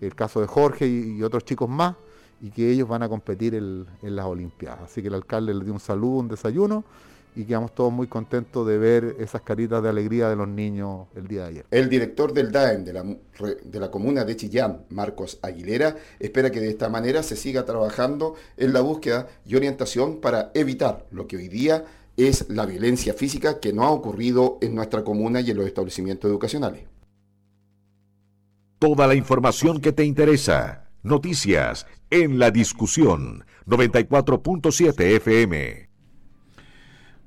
el caso de Jorge y, otros chicos más, y que ellos van a competir en las Olimpiadas. Así que el alcalde les dio un saludo, un desayuno y quedamos todos muy contentos de ver esas caritas de alegría de los niños el día de ayer. El director del DAEM de la, de la comuna de Chillán, Marcos Aguilera, espera que de esta manera se siga trabajando en la búsqueda y orientación para evitar lo que hoy día es la violencia física que no ha ocurrido en nuestra comuna y en los establecimientos educacionales. Toda la información que te interesa. Noticias en la discusión 94.7 FM.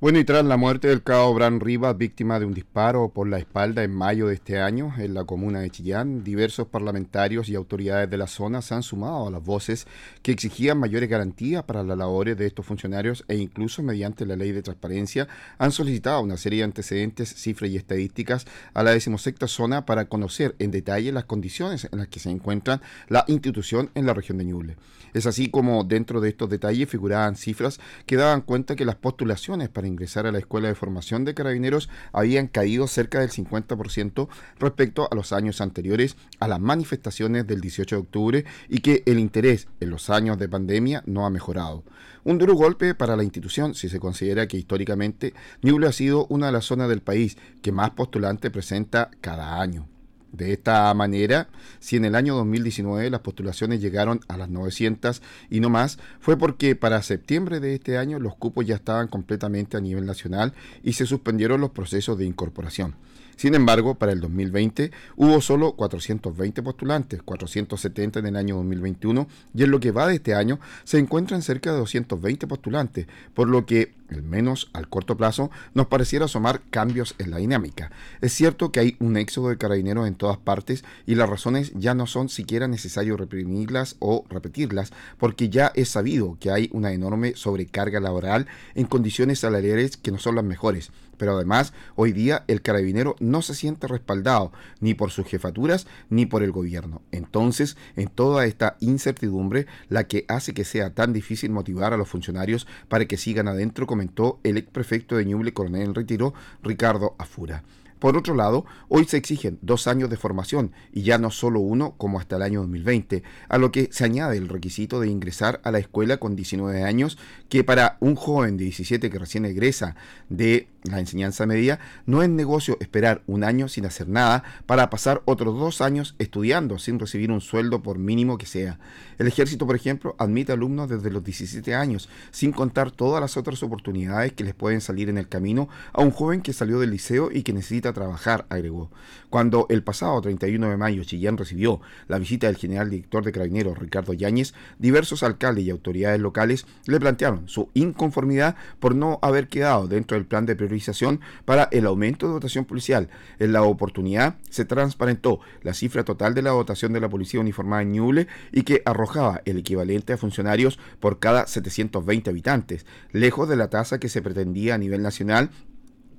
Bueno, y tras la muerte del cabo Bran Rivas, víctima de un disparo por la espalda en mayo de este año en la comuna de Chillán, diversos parlamentarios y autoridades de la zona se han sumado a las voces que exigían mayores garantías para las labores de estos funcionarios e incluso mediante la ley de transparencia han solicitado una serie de antecedentes, cifras y estadísticas a la decimosexta zona para conocer en detalle las condiciones en las que se encuentra la institución en la región de Ñuble. Es así como dentro de estos detalles figuraban cifras que daban cuenta que las postulaciones para ingresar a la Escuela de Formación de Carabineros habían caído cerca del 50% respecto a los años anteriores a las manifestaciones del 18 de octubre y que el interés en los años de pandemia no ha mejorado. Un duro golpe para la institución si se considera que históricamente Ñuble ha sido una de las zonas del país que más postulantes presenta cada año. De esta manera, si en el año 2019 las postulaciones llegaron a las 900 y no más, fue porque para septiembre de este año los cupos ya estaban completamente a nivel nacional y se suspendieron los procesos de incorporación. Sin embargo, para el 2020 hubo solo 420 postulantes, 470 en el año 2021 y en lo que va de este año se encuentran cerca de 220 postulantes, por lo que, al menos al corto plazo, nos pareciera asomar cambios en la dinámica. Es cierto que hay un éxodo de carabineros en todas partes y las razones ya no son siquiera necesario reprimirlas o repetirlas, porque ya es sabido que hay una enorme sobrecarga laboral en condiciones salariales que no son las mejores pero además, hoy día el carabinero no se siente respaldado ni por sus jefaturas ni por el gobierno. Entonces, en toda esta incertidumbre, la que hace que sea tan difícil motivar a los funcionarios para que sigan adentro, comentó el ex prefecto de Ñuble, coronel en retiro, Ricardo Afura. Por otro lado, hoy se exigen dos años de formación y ya no solo uno como hasta el año 2020, a lo que se añade el requisito de ingresar a la escuela con 19 años, que para un joven de 17 que recién egresa de la enseñanza media, no es negocio esperar un año sin hacer nada para pasar otros dos años estudiando sin recibir un sueldo por mínimo que sea. El ejército, por ejemplo, admite alumnos desde los 17 años, sin contar todas las otras oportunidades que les pueden salir en el camino a un joven que salió del liceo y que necesita trabajar, agregó. Cuando el pasado 31 de mayo Chillán recibió la visita del general director de Carabineros, Ricardo Yáñez, diversos alcaldes y autoridades locales le plantearon su inconformidad por no haber quedado dentro del plan de priorización para el aumento de dotación policial. En la oportunidad se transparentó la cifra total de la dotación de la policía uniformada en Ñuble y que arrojaba el equivalente a funcionarios por cada 720 habitantes, lejos de la tasa que se pretendía a nivel nacional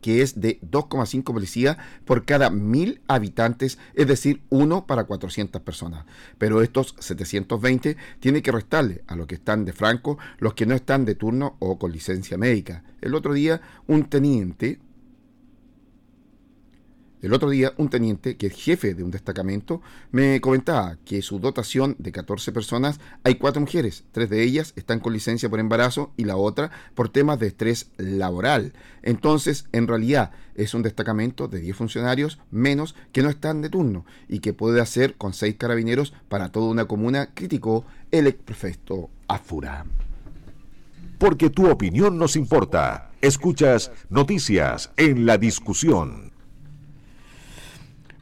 que es de 2,5 policías por cada mil habitantes, es decir, uno para 400 personas. Pero estos 720 tiene que restarle a los que están de franco, los que no están de turno o con licencia médica. El otro día, un teniente el otro día, un teniente, que es jefe de un destacamento, me comentaba que su dotación de 14 personas hay cuatro mujeres, tres de ellas están con licencia por embarazo y la otra por temas de estrés laboral. Entonces, en realidad, es un destacamento de 10 funcionarios menos que no están de turno y que puede hacer con seis carabineros para toda una comuna, criticó el exprefecto Afura. Porque tu opinión nos importa. Escuchas noticias en la discusión.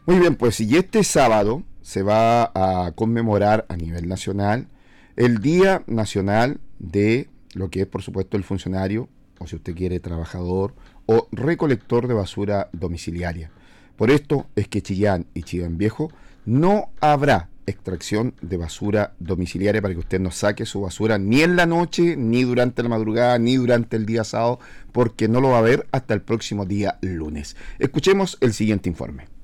Muy bien, pues y este sábado se va a conmemorar a nivel nacional el Día Nacional de lo que es, por supuesto, el funcionario, o si usted quiere, trabajador o recolector de basura domiciliaria. Por esto es que Chillán y Chillán Viejo no habrá extracción de basura domiciliaria para que usted no saque su basura ni en la noche, ni durante la madrugada, ni durante el día sábado, porque no lo va a ver hasta el próximo día lunes. Escuchemos el siguiente informe.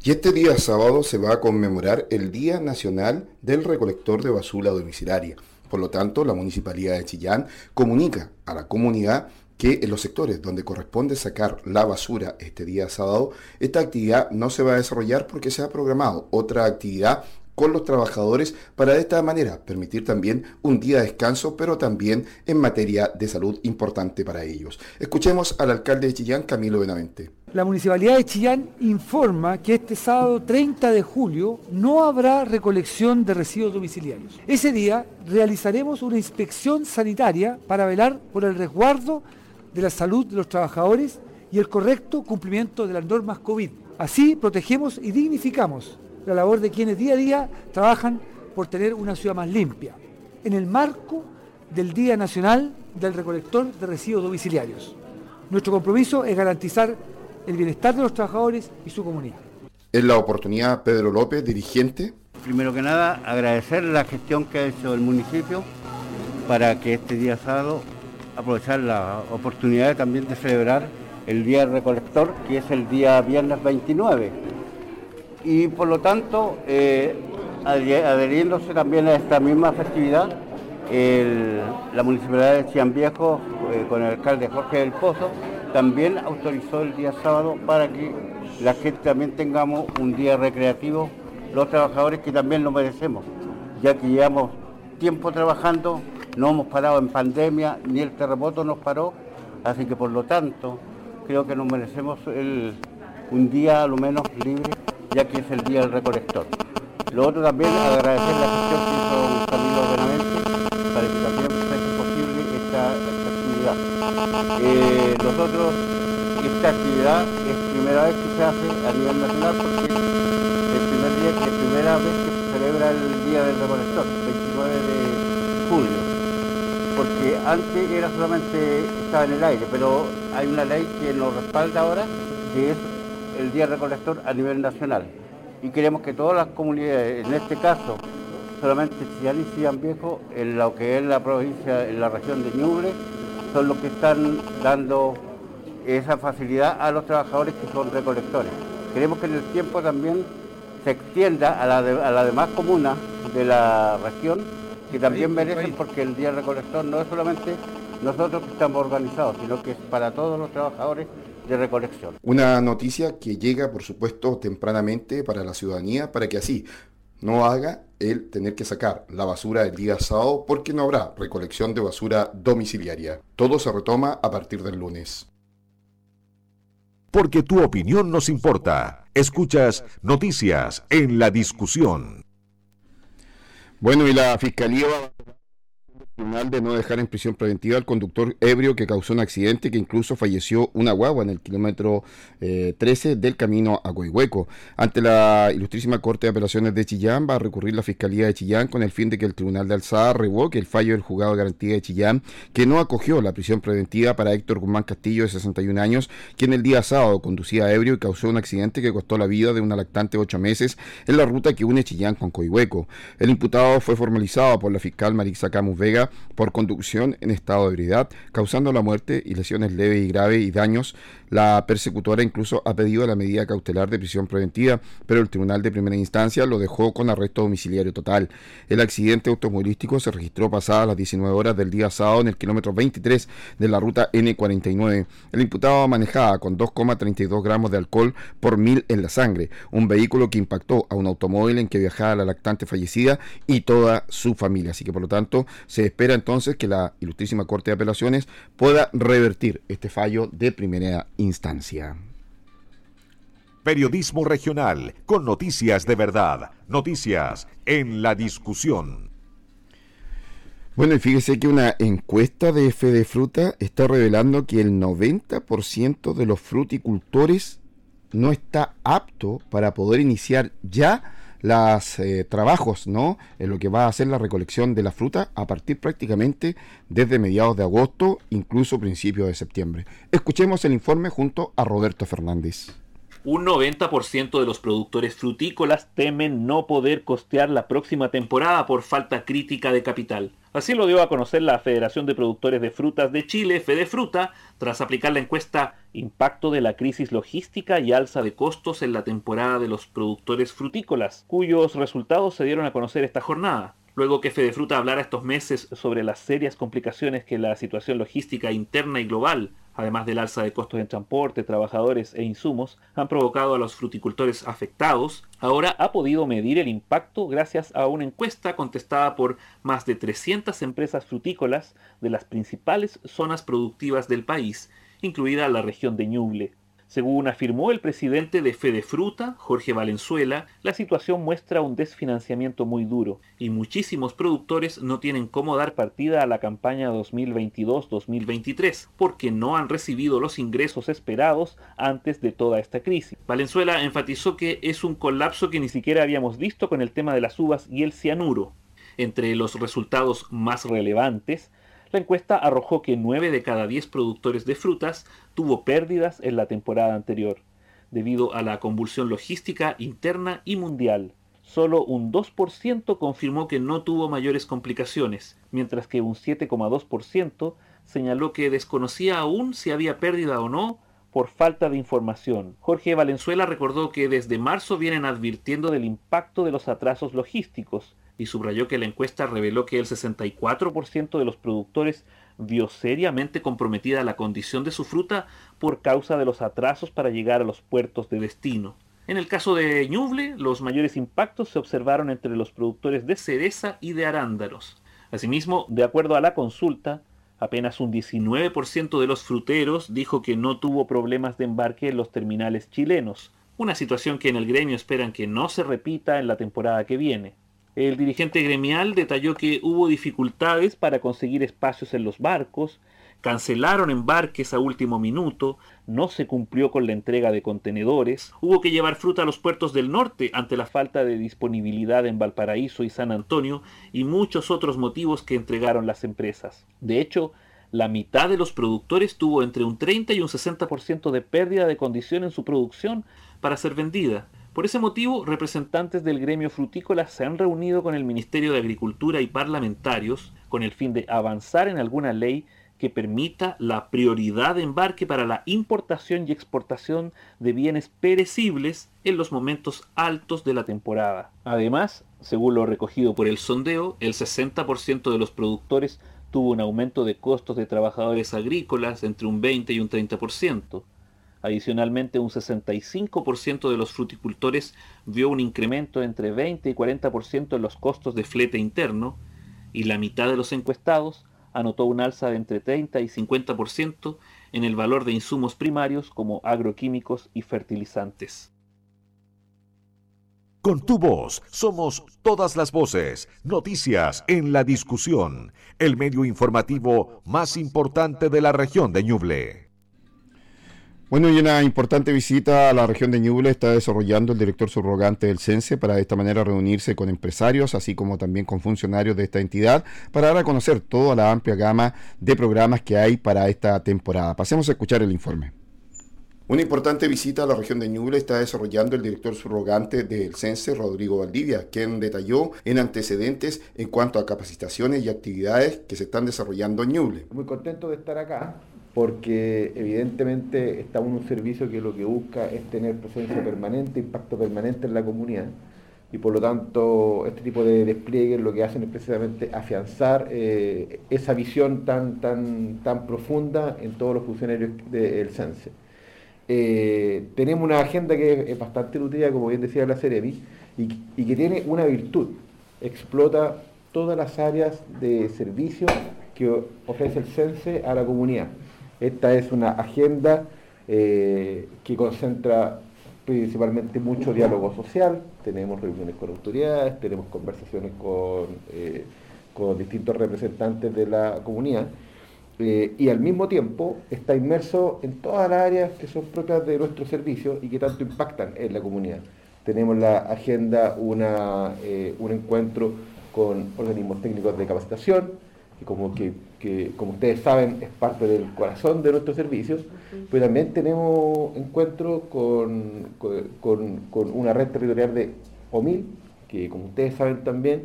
Y este día sábado se va a conmemorar el Día Nacional del Recolector de Basura Domiciliaria. Por lo tanto, la Municipalidad de Chillán comunica a la comunidad que en los sectores donde corresponde sacar la basura este día sábado, esta actividad no se va a desarrollar porque se ha programado otra actividad con los trabajadores para de esta manera permitir también un día de descanso, pero también en materia de salud importante para ellos. Escuchemos al alcalde de Chillán, Camilo Benavente. La Municipalidad de Chillán informa que este sábado 30 de julio no habrá recolección de residuos domiciliarios. Ese día realizaremos una inspección sanitaria para velar por el resguardo de la salud de los trabajadores y el correcto cumplimiento de las normas COVID. Así protegemos y dignificamos la labor de quienes día a día trabajan por tener una ciudad más limpia, en el marco del Día Nacional del Recolector de Residuos Domiciliarios. Nuestro compromiso es garantizar el bienestar de los trabajadores y su comunidad. En la oportunidad, Pedro López, dirigente. Primero que nada, agradecer la gestión que ha hecho el municipio para que este día sábado aprovechar la oportunidad también de celebrar el Día del Recolector, que es el día viernes 29 y por lo tanto, eh, adheriéndose también a esta misma festividad, la Municipalidad de Cian Viejo, eh, con el alcalde Jorge del Pozo, también autorizó el día sábado para que la gente también tengamos un día recreativo, los trabajadores que también lo merecemos, ya que llevamos tiempo trabajando, no hemos parado en pandemia, ni el terremoto nos paró, así que por lo tanto creo que nos merecemos un día a lo menos libre ya que es el día del recolector. Lo otro también, agradecer la gestión que hizo Camilo Benavente para que también sea posible esta, actividad. Eh, nosotros, esta actividad es primera vez que se hace a nivel nacional porque el primer día, es primera vez que se celebra el Día del Recolector, 29 de julio. Porque antes era solamente, estaba en el aire, pero hay una ley que nos respalda ahora, que es el Día Recolector a nivel nacional. Y queremos que todas las comunidades, en este caso, solamente Chillán y Chillán Viejo, en lo que es la provincia, en la región de Ñuble, son los que están dando esa facilidad a los trabajadores que son recolectores. Queremos que en el tiempo también se extienda a la, a la demás comunas de la región que también merecen porque el Día Recolector no es solamente nosotros que estamos organizados, sino que es para todos los trabajadores de recolección. Una noticia que llega, por supuesto, tempranamente para la ciudadanía, para que así no haga el tener que sacar la basura el día sábado porque no habrá recolección de basura domiciliaria. Todo se retoma a partir del lunes. Porque tu opinión nos importa. Escuchas noticias en la discusión. Bueno, y la Fiscalía tribunal de no dejar en prisión preventiva al conductor ebrio que causó un accidente que incluso falleció una guagua en el kilómetro 13 eh, del camino a Coihueco. Ante la Ilustrísima Corte de Apelaciones de Chillán va a recurrir la Fiscalía de Chillán con el fin de que el Tribunal de Alzada revoque el fallo del juzgado de garantía de Chillán que no acogió la prisión preventiva para Héctor Guzmán Castillo de 61 años, quien el día sábado conducía ebrio y causó un accidente que costó la vida de una lactante de 8 meses en la ruta que une Chillán con Coihueco. El imputado fue formalizado por la fiscal Marisa Camus Vega por conducción en estado de ebriedad, causando la muerte y lesiones leves y graves y daños. La persecutora incluso ha pedido la medida cautelar de prisión preventiva, pero el tribunal de primera instancia lo dejó con arresto domiciliario total. El accidente automovilístico se registró pasadas las 19 horas del día sábado en el kilómetro 23 de la ruta N49. El imputado manejaba con 2,32 gramos de alcohol por mil en la sangre, un vehículo que impactó a un automóvil en que viajaba la lactante fallecida y toda su familia. Así que por lo tanto se espera entonces que la Ilustrísima Corte de Apelaciones pueda revertir este fallo de primera instancia. Periodismo regional con noticias de verdad, noticias en la discusión. Bueno, y fíjese que una encuesta de Fede Fruta está revelando que el 90% de los fruticultores no está apto para poder iniciar ya los eh, trabajos, ¿no? En lo que va a ser la recolección de la fruta a partir prácticamente desde mediados de agosto, incluso principios de septiembre. Escuchemos el informe junto a Roberto Fernández. Un 90% de los productores frutícolas temen no poder costear la próxima temporada por falta crítica de capital. Así lo dio a conocer la Federación de Productores de Frutas de Chile, Fedefruta, tras aplicar la encuesta Impacto de la crisis logística y alza de costos en la temporada de los productores frutícolas, cuyos resultados se dieron a conocer esta jornada. Luego que Fedefruta hablara estos meses sobre las serias complicaciones que la situación logística interna y global además del alza de costos en transporte, trabajadores e insumos, han provocado a los fruticultores afectados, ahora ha podido medir el impacto gracias a una encuesta contestada por más de 300 empresas frutícolas de las principales zonas productivas del país, incluida la región de Ñuble. Según afirmó el presidente de Fede Fruta, Jorge Valenzuela, la situación muestra un desfinanciamiento muy duro y muchísimos productores no tienen cómo dar partida a la campaña 2022-2023 porque no han recibido los ingresos esperados antes de toda esta crisis. Valenzuela enfatizó que es un colapso que ni siquiera habíamos visto con el tema de las uvas y el cianuro. Entre los resultados más relevantes la encuesta arrojó que 9 de cada 10 productores de frutas tuvo pérdidas en la temporada anterior, debido a la convulsión logística interna y mundial. Solo un 2% confirmó que no tuvo mayores complicaciones, mientras que un 7,2% señaló que desconocía aún si había pérdida o no por falta de información. Jorge Valenzuela recordó que desde marzo vienen advirtiendo del impacto de los atrasos logísticos, y subrayó que la encuesta reveló que el 64% de los productores vio seriamente comprometida la condición de su fruta por causa de los atrasos para llegar a los puertos de destino. En el caso de Ñuble, los mayores impactos se observaron entre los productores de cereza y de arándanos. Asimismo, de acuerdo a la consulta, apenas un 19% de los fruteros dijo que no tuvo problemas de embarque en los terminales chilenos, una situación que en el gremio esperan que no se repita en la temporada que viene. El dirigente gremial detalló que hubo dificultades para conseguir espacios en los barcos, cancelaron embarques a último minuto, no se cumplió con la entrega de contenedores, hubo que llevar fruta a los puertos del norte ante la falta de disponibilidad en Valparaíso y San Antonio y muchos otros motivos que entregaron las empresas. De hecho, la mitad de los productores tuvo entre un 30 y un 60% de pérdida de condición en su producción para ser vendida. Por ese motivo, representantes del gremio frutícola se han reunido con el Ministerio de Agricultura y parlamentarios con el fin de avanzar en alguna ley que permita la prioridad de embarque para la importación y exportación de bienes perecibles en los momentos altos de la temporada. Además, según lo recogido por el sondeo, el 60% de los productores tuvo un aumento de costos de trabajadores agrícolas entre un 20 y un 30%. Adicionalmente, un 65% de los fruticultores vio un incremento entre 20 y 40% en los costos de flete interno y la mitad de los encuestados anotó un alza de entre 30 y 50% en el valor de insumos primarios como agroquímicos y fertilizantes. Con tu voz somos todas las voces, noticias en la discusión, el medio informativo más importante de la región de Ñuble. Bueno, y una importante visita a la región de Ñuble está desarrollando el director subrogante del CENSE para de esta manera reunirse con empresarios, así como también con funcionarios de esta entidad, para dar a conocer toda la amplia gama de programas que hay para esta temporada. Pasemos a escuchar el informe. Una importante visita a la región de Ñuble está desarrollando el director subrogante del CENSE, Rodrigo Valdivia, quien detalló en antecedentes en cuanto a capacitaciones y actividades que se están desarrollando en Ñuble. Muy contento de estar acá porque evidentemente estamos en un servicio que lo que busca es tener presencia permanente, impacto permanente en la comunidad y por lo tanto este tipo de despliegues lo que hacen es precisamente afianzar eh, esa visión tan, tan, tan profunda en todos los funcionarios del CENSE. Eh, tenemos una agenda que es bastante nutrida, como bien decía la Ceremi, y, que tiene una virtud, explota todas las áreas de servicio que ofrece el CENSE a la comunidad. Esta es una agenda eh, que concentra principalmente mucho diálogo social, tenemos reuniones con autoridades, tenemos conversaciones con, eh, con distintos representantes de la comunidad, eh, y al mismo tiempo está inmerso en todas las áreas que son propias de nuestro servicio y que tanto impactan en la comunidad. Tenemos la agenda una, un encuentro con organismos técnicos de capacitación, que como, que, como ustedes saben es parte del corazón de nuestros servicios, pero también tenemos encuentros con, con, con una red territorial de OMIL, que como ustedes saben también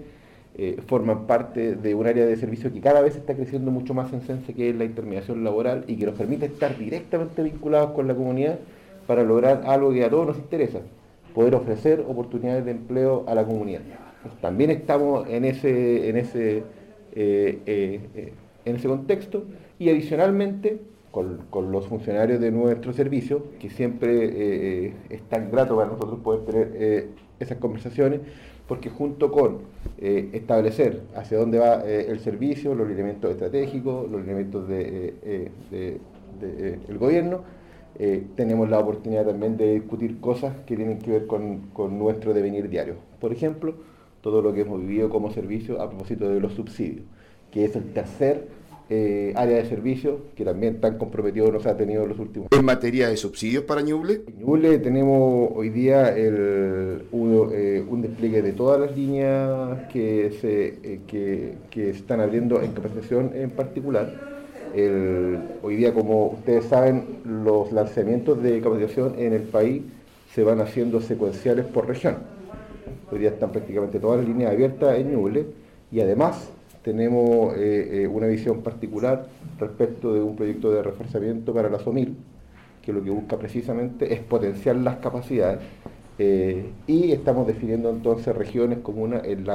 eh, forman parte de un área de servicio que cada vez está creciendo mucho más en Sense, que es la intermediación laboral y que nos permite estar directamente vinculados con la comunidad para lograr algo que a todos nos interesa, poder ofrecer oportunidades de empleo a la comunidad. También estamos en ese, en ese, eh, eh, en ese contexto y adicionalmente con, los funcionarios de nuestro servicio, que siempre es tan grato para nosotros poder tener esas conversaciones, porque junto con eh, establecer hacia dónde va eh, el servicio, los elementos estratégicos, los elementos del de, eh, el gobierno, tenemos la oportunidad también de discutir cosas que tienen que ver con nuestro devenir diario. Por ejemplo, todo lo que hemos vivido como servicio a propósito de los subsidios, que es el tercer eh, área de servicio que también tan comprometido nos ha tenido en los últimos ¿En materia de subsidios para Ñuble? En Ñuble tenemos hoy día el, eh, un despliegue de todas las líneas que se, eh, que, están abriendo en capacitación en particular. hoy día, como ustedes saben, los lanzamientos de capacitación en el país se van haciendo secuenciales por región. Hoy día están prácticamente todas las líneas abiertas en Ñuble y además tenemos eh, eh, una visión particular respecto de un proyecto de reforzamiento para la SOMIL, que lo que busca precisamente es potenciar las capacidades eh, y estamos definiendo entonces regiones comunas en,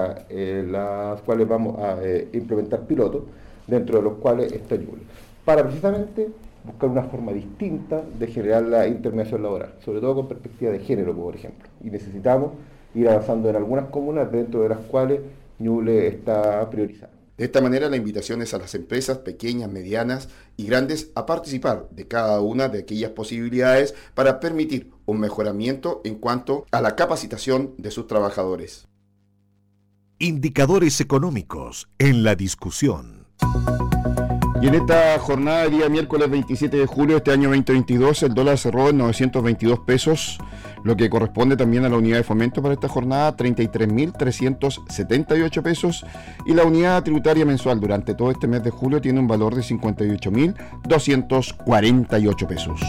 las cuales vamos a implementar pilotos, dentro de los cuales está Yule, para precisamente buscar una forma distinta de generar la intermediación laboral, sobre todo con perspectiva de género, por ejemplo. Y necesitamos ir avanzando en algunas comunas dentro de las cuales Ñuble está priorizado. De esta manera, la invitación es a las empresas pequeñas, medianas y grandes a participar de cada una de aquellas posibilidades para permitir un mejoramiento en cuanto a la capacitación de sus trabajadores. Indicadores económicos en la discusión. Y en esta jornada de día miércoles 27 de julio de este año 2022, el dólar cerró en 922 pesos lo que corresponde también a la unidad de fomento para esta jornada, 33.378 pesos, y la unidad tributaria mensual durante todo este mes de julio tiene un valor de 58.248 pesos.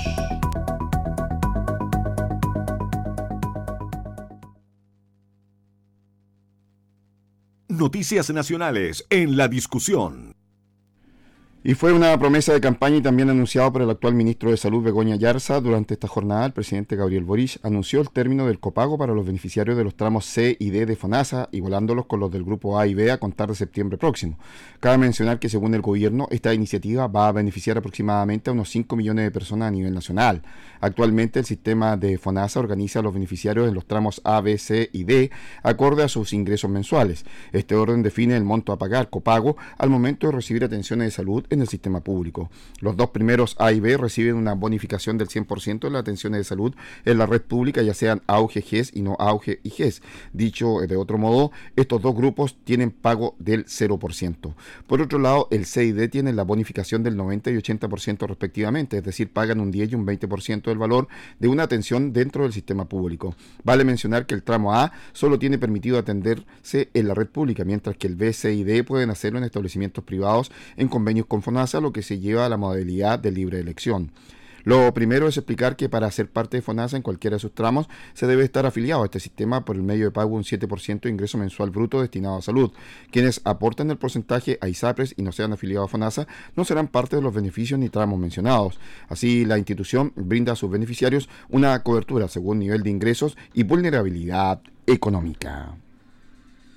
Noticias Nacionales en la discusión. Y fue una promesa de campaña y también anunciado por el actual ministro de Salud, Begoña Yarza. Durante esta jornada, el presidente Gabriel Boric anunció el término del copago para los beneficiarios de los tramos C y D de FONASA, igualándolos con los del grupo A y B a contar de septiembre próximo. Cabe mencionar que, según el gobierno, esta iniciativa va a beneficiar aproximadamente a unos 5 millones de personas a nivel nacional. Actualmente, el sistema de FONASA organiza a los beneficiarios en los tramos A, B, C y D acorde a sus ingresos mensuales. Este orden define el monto a pagar copago al momento de recibir atenciones de salud en el sistema público. Los dos primeros A y B reciben una bonificación del 100% en las atenciones de salud en la red pública, ya sean AUGE, GES y no AUGE y GES. Dicho de otro modo, estos dos grupos tienen pago del 0%. Por otro lado, el C y D tienen la bonificación del 90 y 80% respectivamente, es decir, pagan un 10 y un 20% del valor de una atención dentro del sistema público. Vale mencionar que el tramo A solo tiene permitido atenderse en la red pública, mientras que el B, C y D pueden hacerlo en establecimientos privados en convenios con FONASA, lo que se lleva a la modalidad de libre elección. Lo primero es explicar que para ser parte de FONASA en cualquiera de sus tramos se debe estar afiliado a este sistema por el medio de pago un 7% de ingreso mensual bruto destinado a salud. Quienes aporten el porcentaje a ISAPRES y no sean afiliados a FONASA no serán parte de los beneficios ni tramos mencionados. Así, la institución brinda a sus beneficiarios una cobertura según nivel de ingresos y vulnerabilidad económica.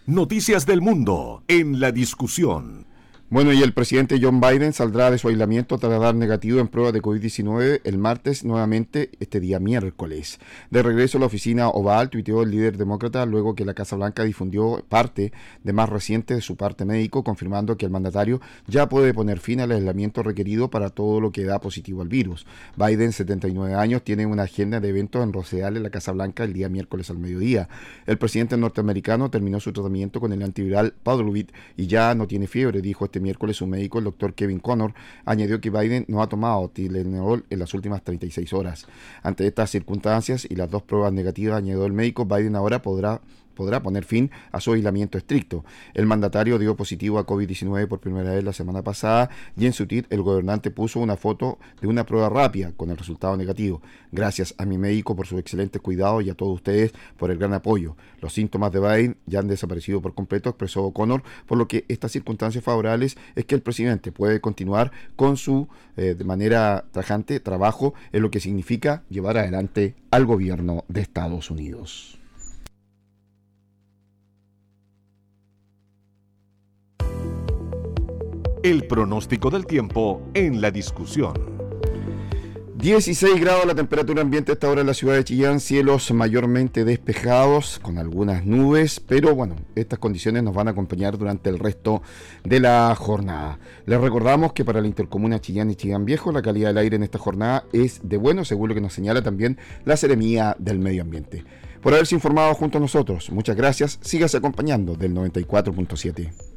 Noticias del mundo en la discusión. Bueno, y el presidente John Biden saldrá de su aislamiento tras dar negativo en pruebas de COVID-19 el martes, nuevamente este día miércoles. De regreso a la oficina oval, tuiteó el líder demócrata luego que la Casa Blanca difundió parte de más reciente de su parte médico, confirmando que el mandatario ya puede poner fin al aislamiento requerido para todo lo que da positivo al virus. Biden, 79 años, tiene una agenda de eventos en Rosedal en la Casa Blanca el día miércoles al mediodía. El presidente norteamericano terminó su tratamiento con el antiviral Paxlovid y ya no tiene fiebre, dijo este miércoles su médico, el doctor Kevin Connor, añadió que Biden no ha tomado Tylenol en las últimas 36 horas. Ante estas circunstancias y las dos pruebas negativas, añadió el médico, Biden ahora podrá podrá poner fin a su aislamiento estricto. El mandatario dio positivo a COVID-19 por primera vez la semana pasada y en su tweet el gobernante puso una foto de una prueba rápida con el resultado negativo. Gracias a mi médico por su excelente cuidado y a todos ustedes por el gran apoyo. Los síntomas de Biden ya han desaparecido por completo, expresó O'Connor, por lo que estas circunstancias favorables es que el presidente puede continuar con su, eh, de manera trajante, trabajo en lo que significa llevar adelante al gobierno de Estados Unidos. El pronóstico del tiempo en la discusión. 16 grados la temperatura ambiente a esta hora en la ciudad de Chillán, cielos mayormente despejados con algunas nubes, pero bueno, estas condiciones nos van a acompañar durante el resto de la jornada. Les recordamos que para la intercomuna Chillán y Chillán Viejo la calidad del aire en esta jornada es de bueno, según lo que nos señala también la Seremía del Medio Ambiente. Por haberse informado junto a nosotros, muchas gracias, sígase acompañando del 94.7.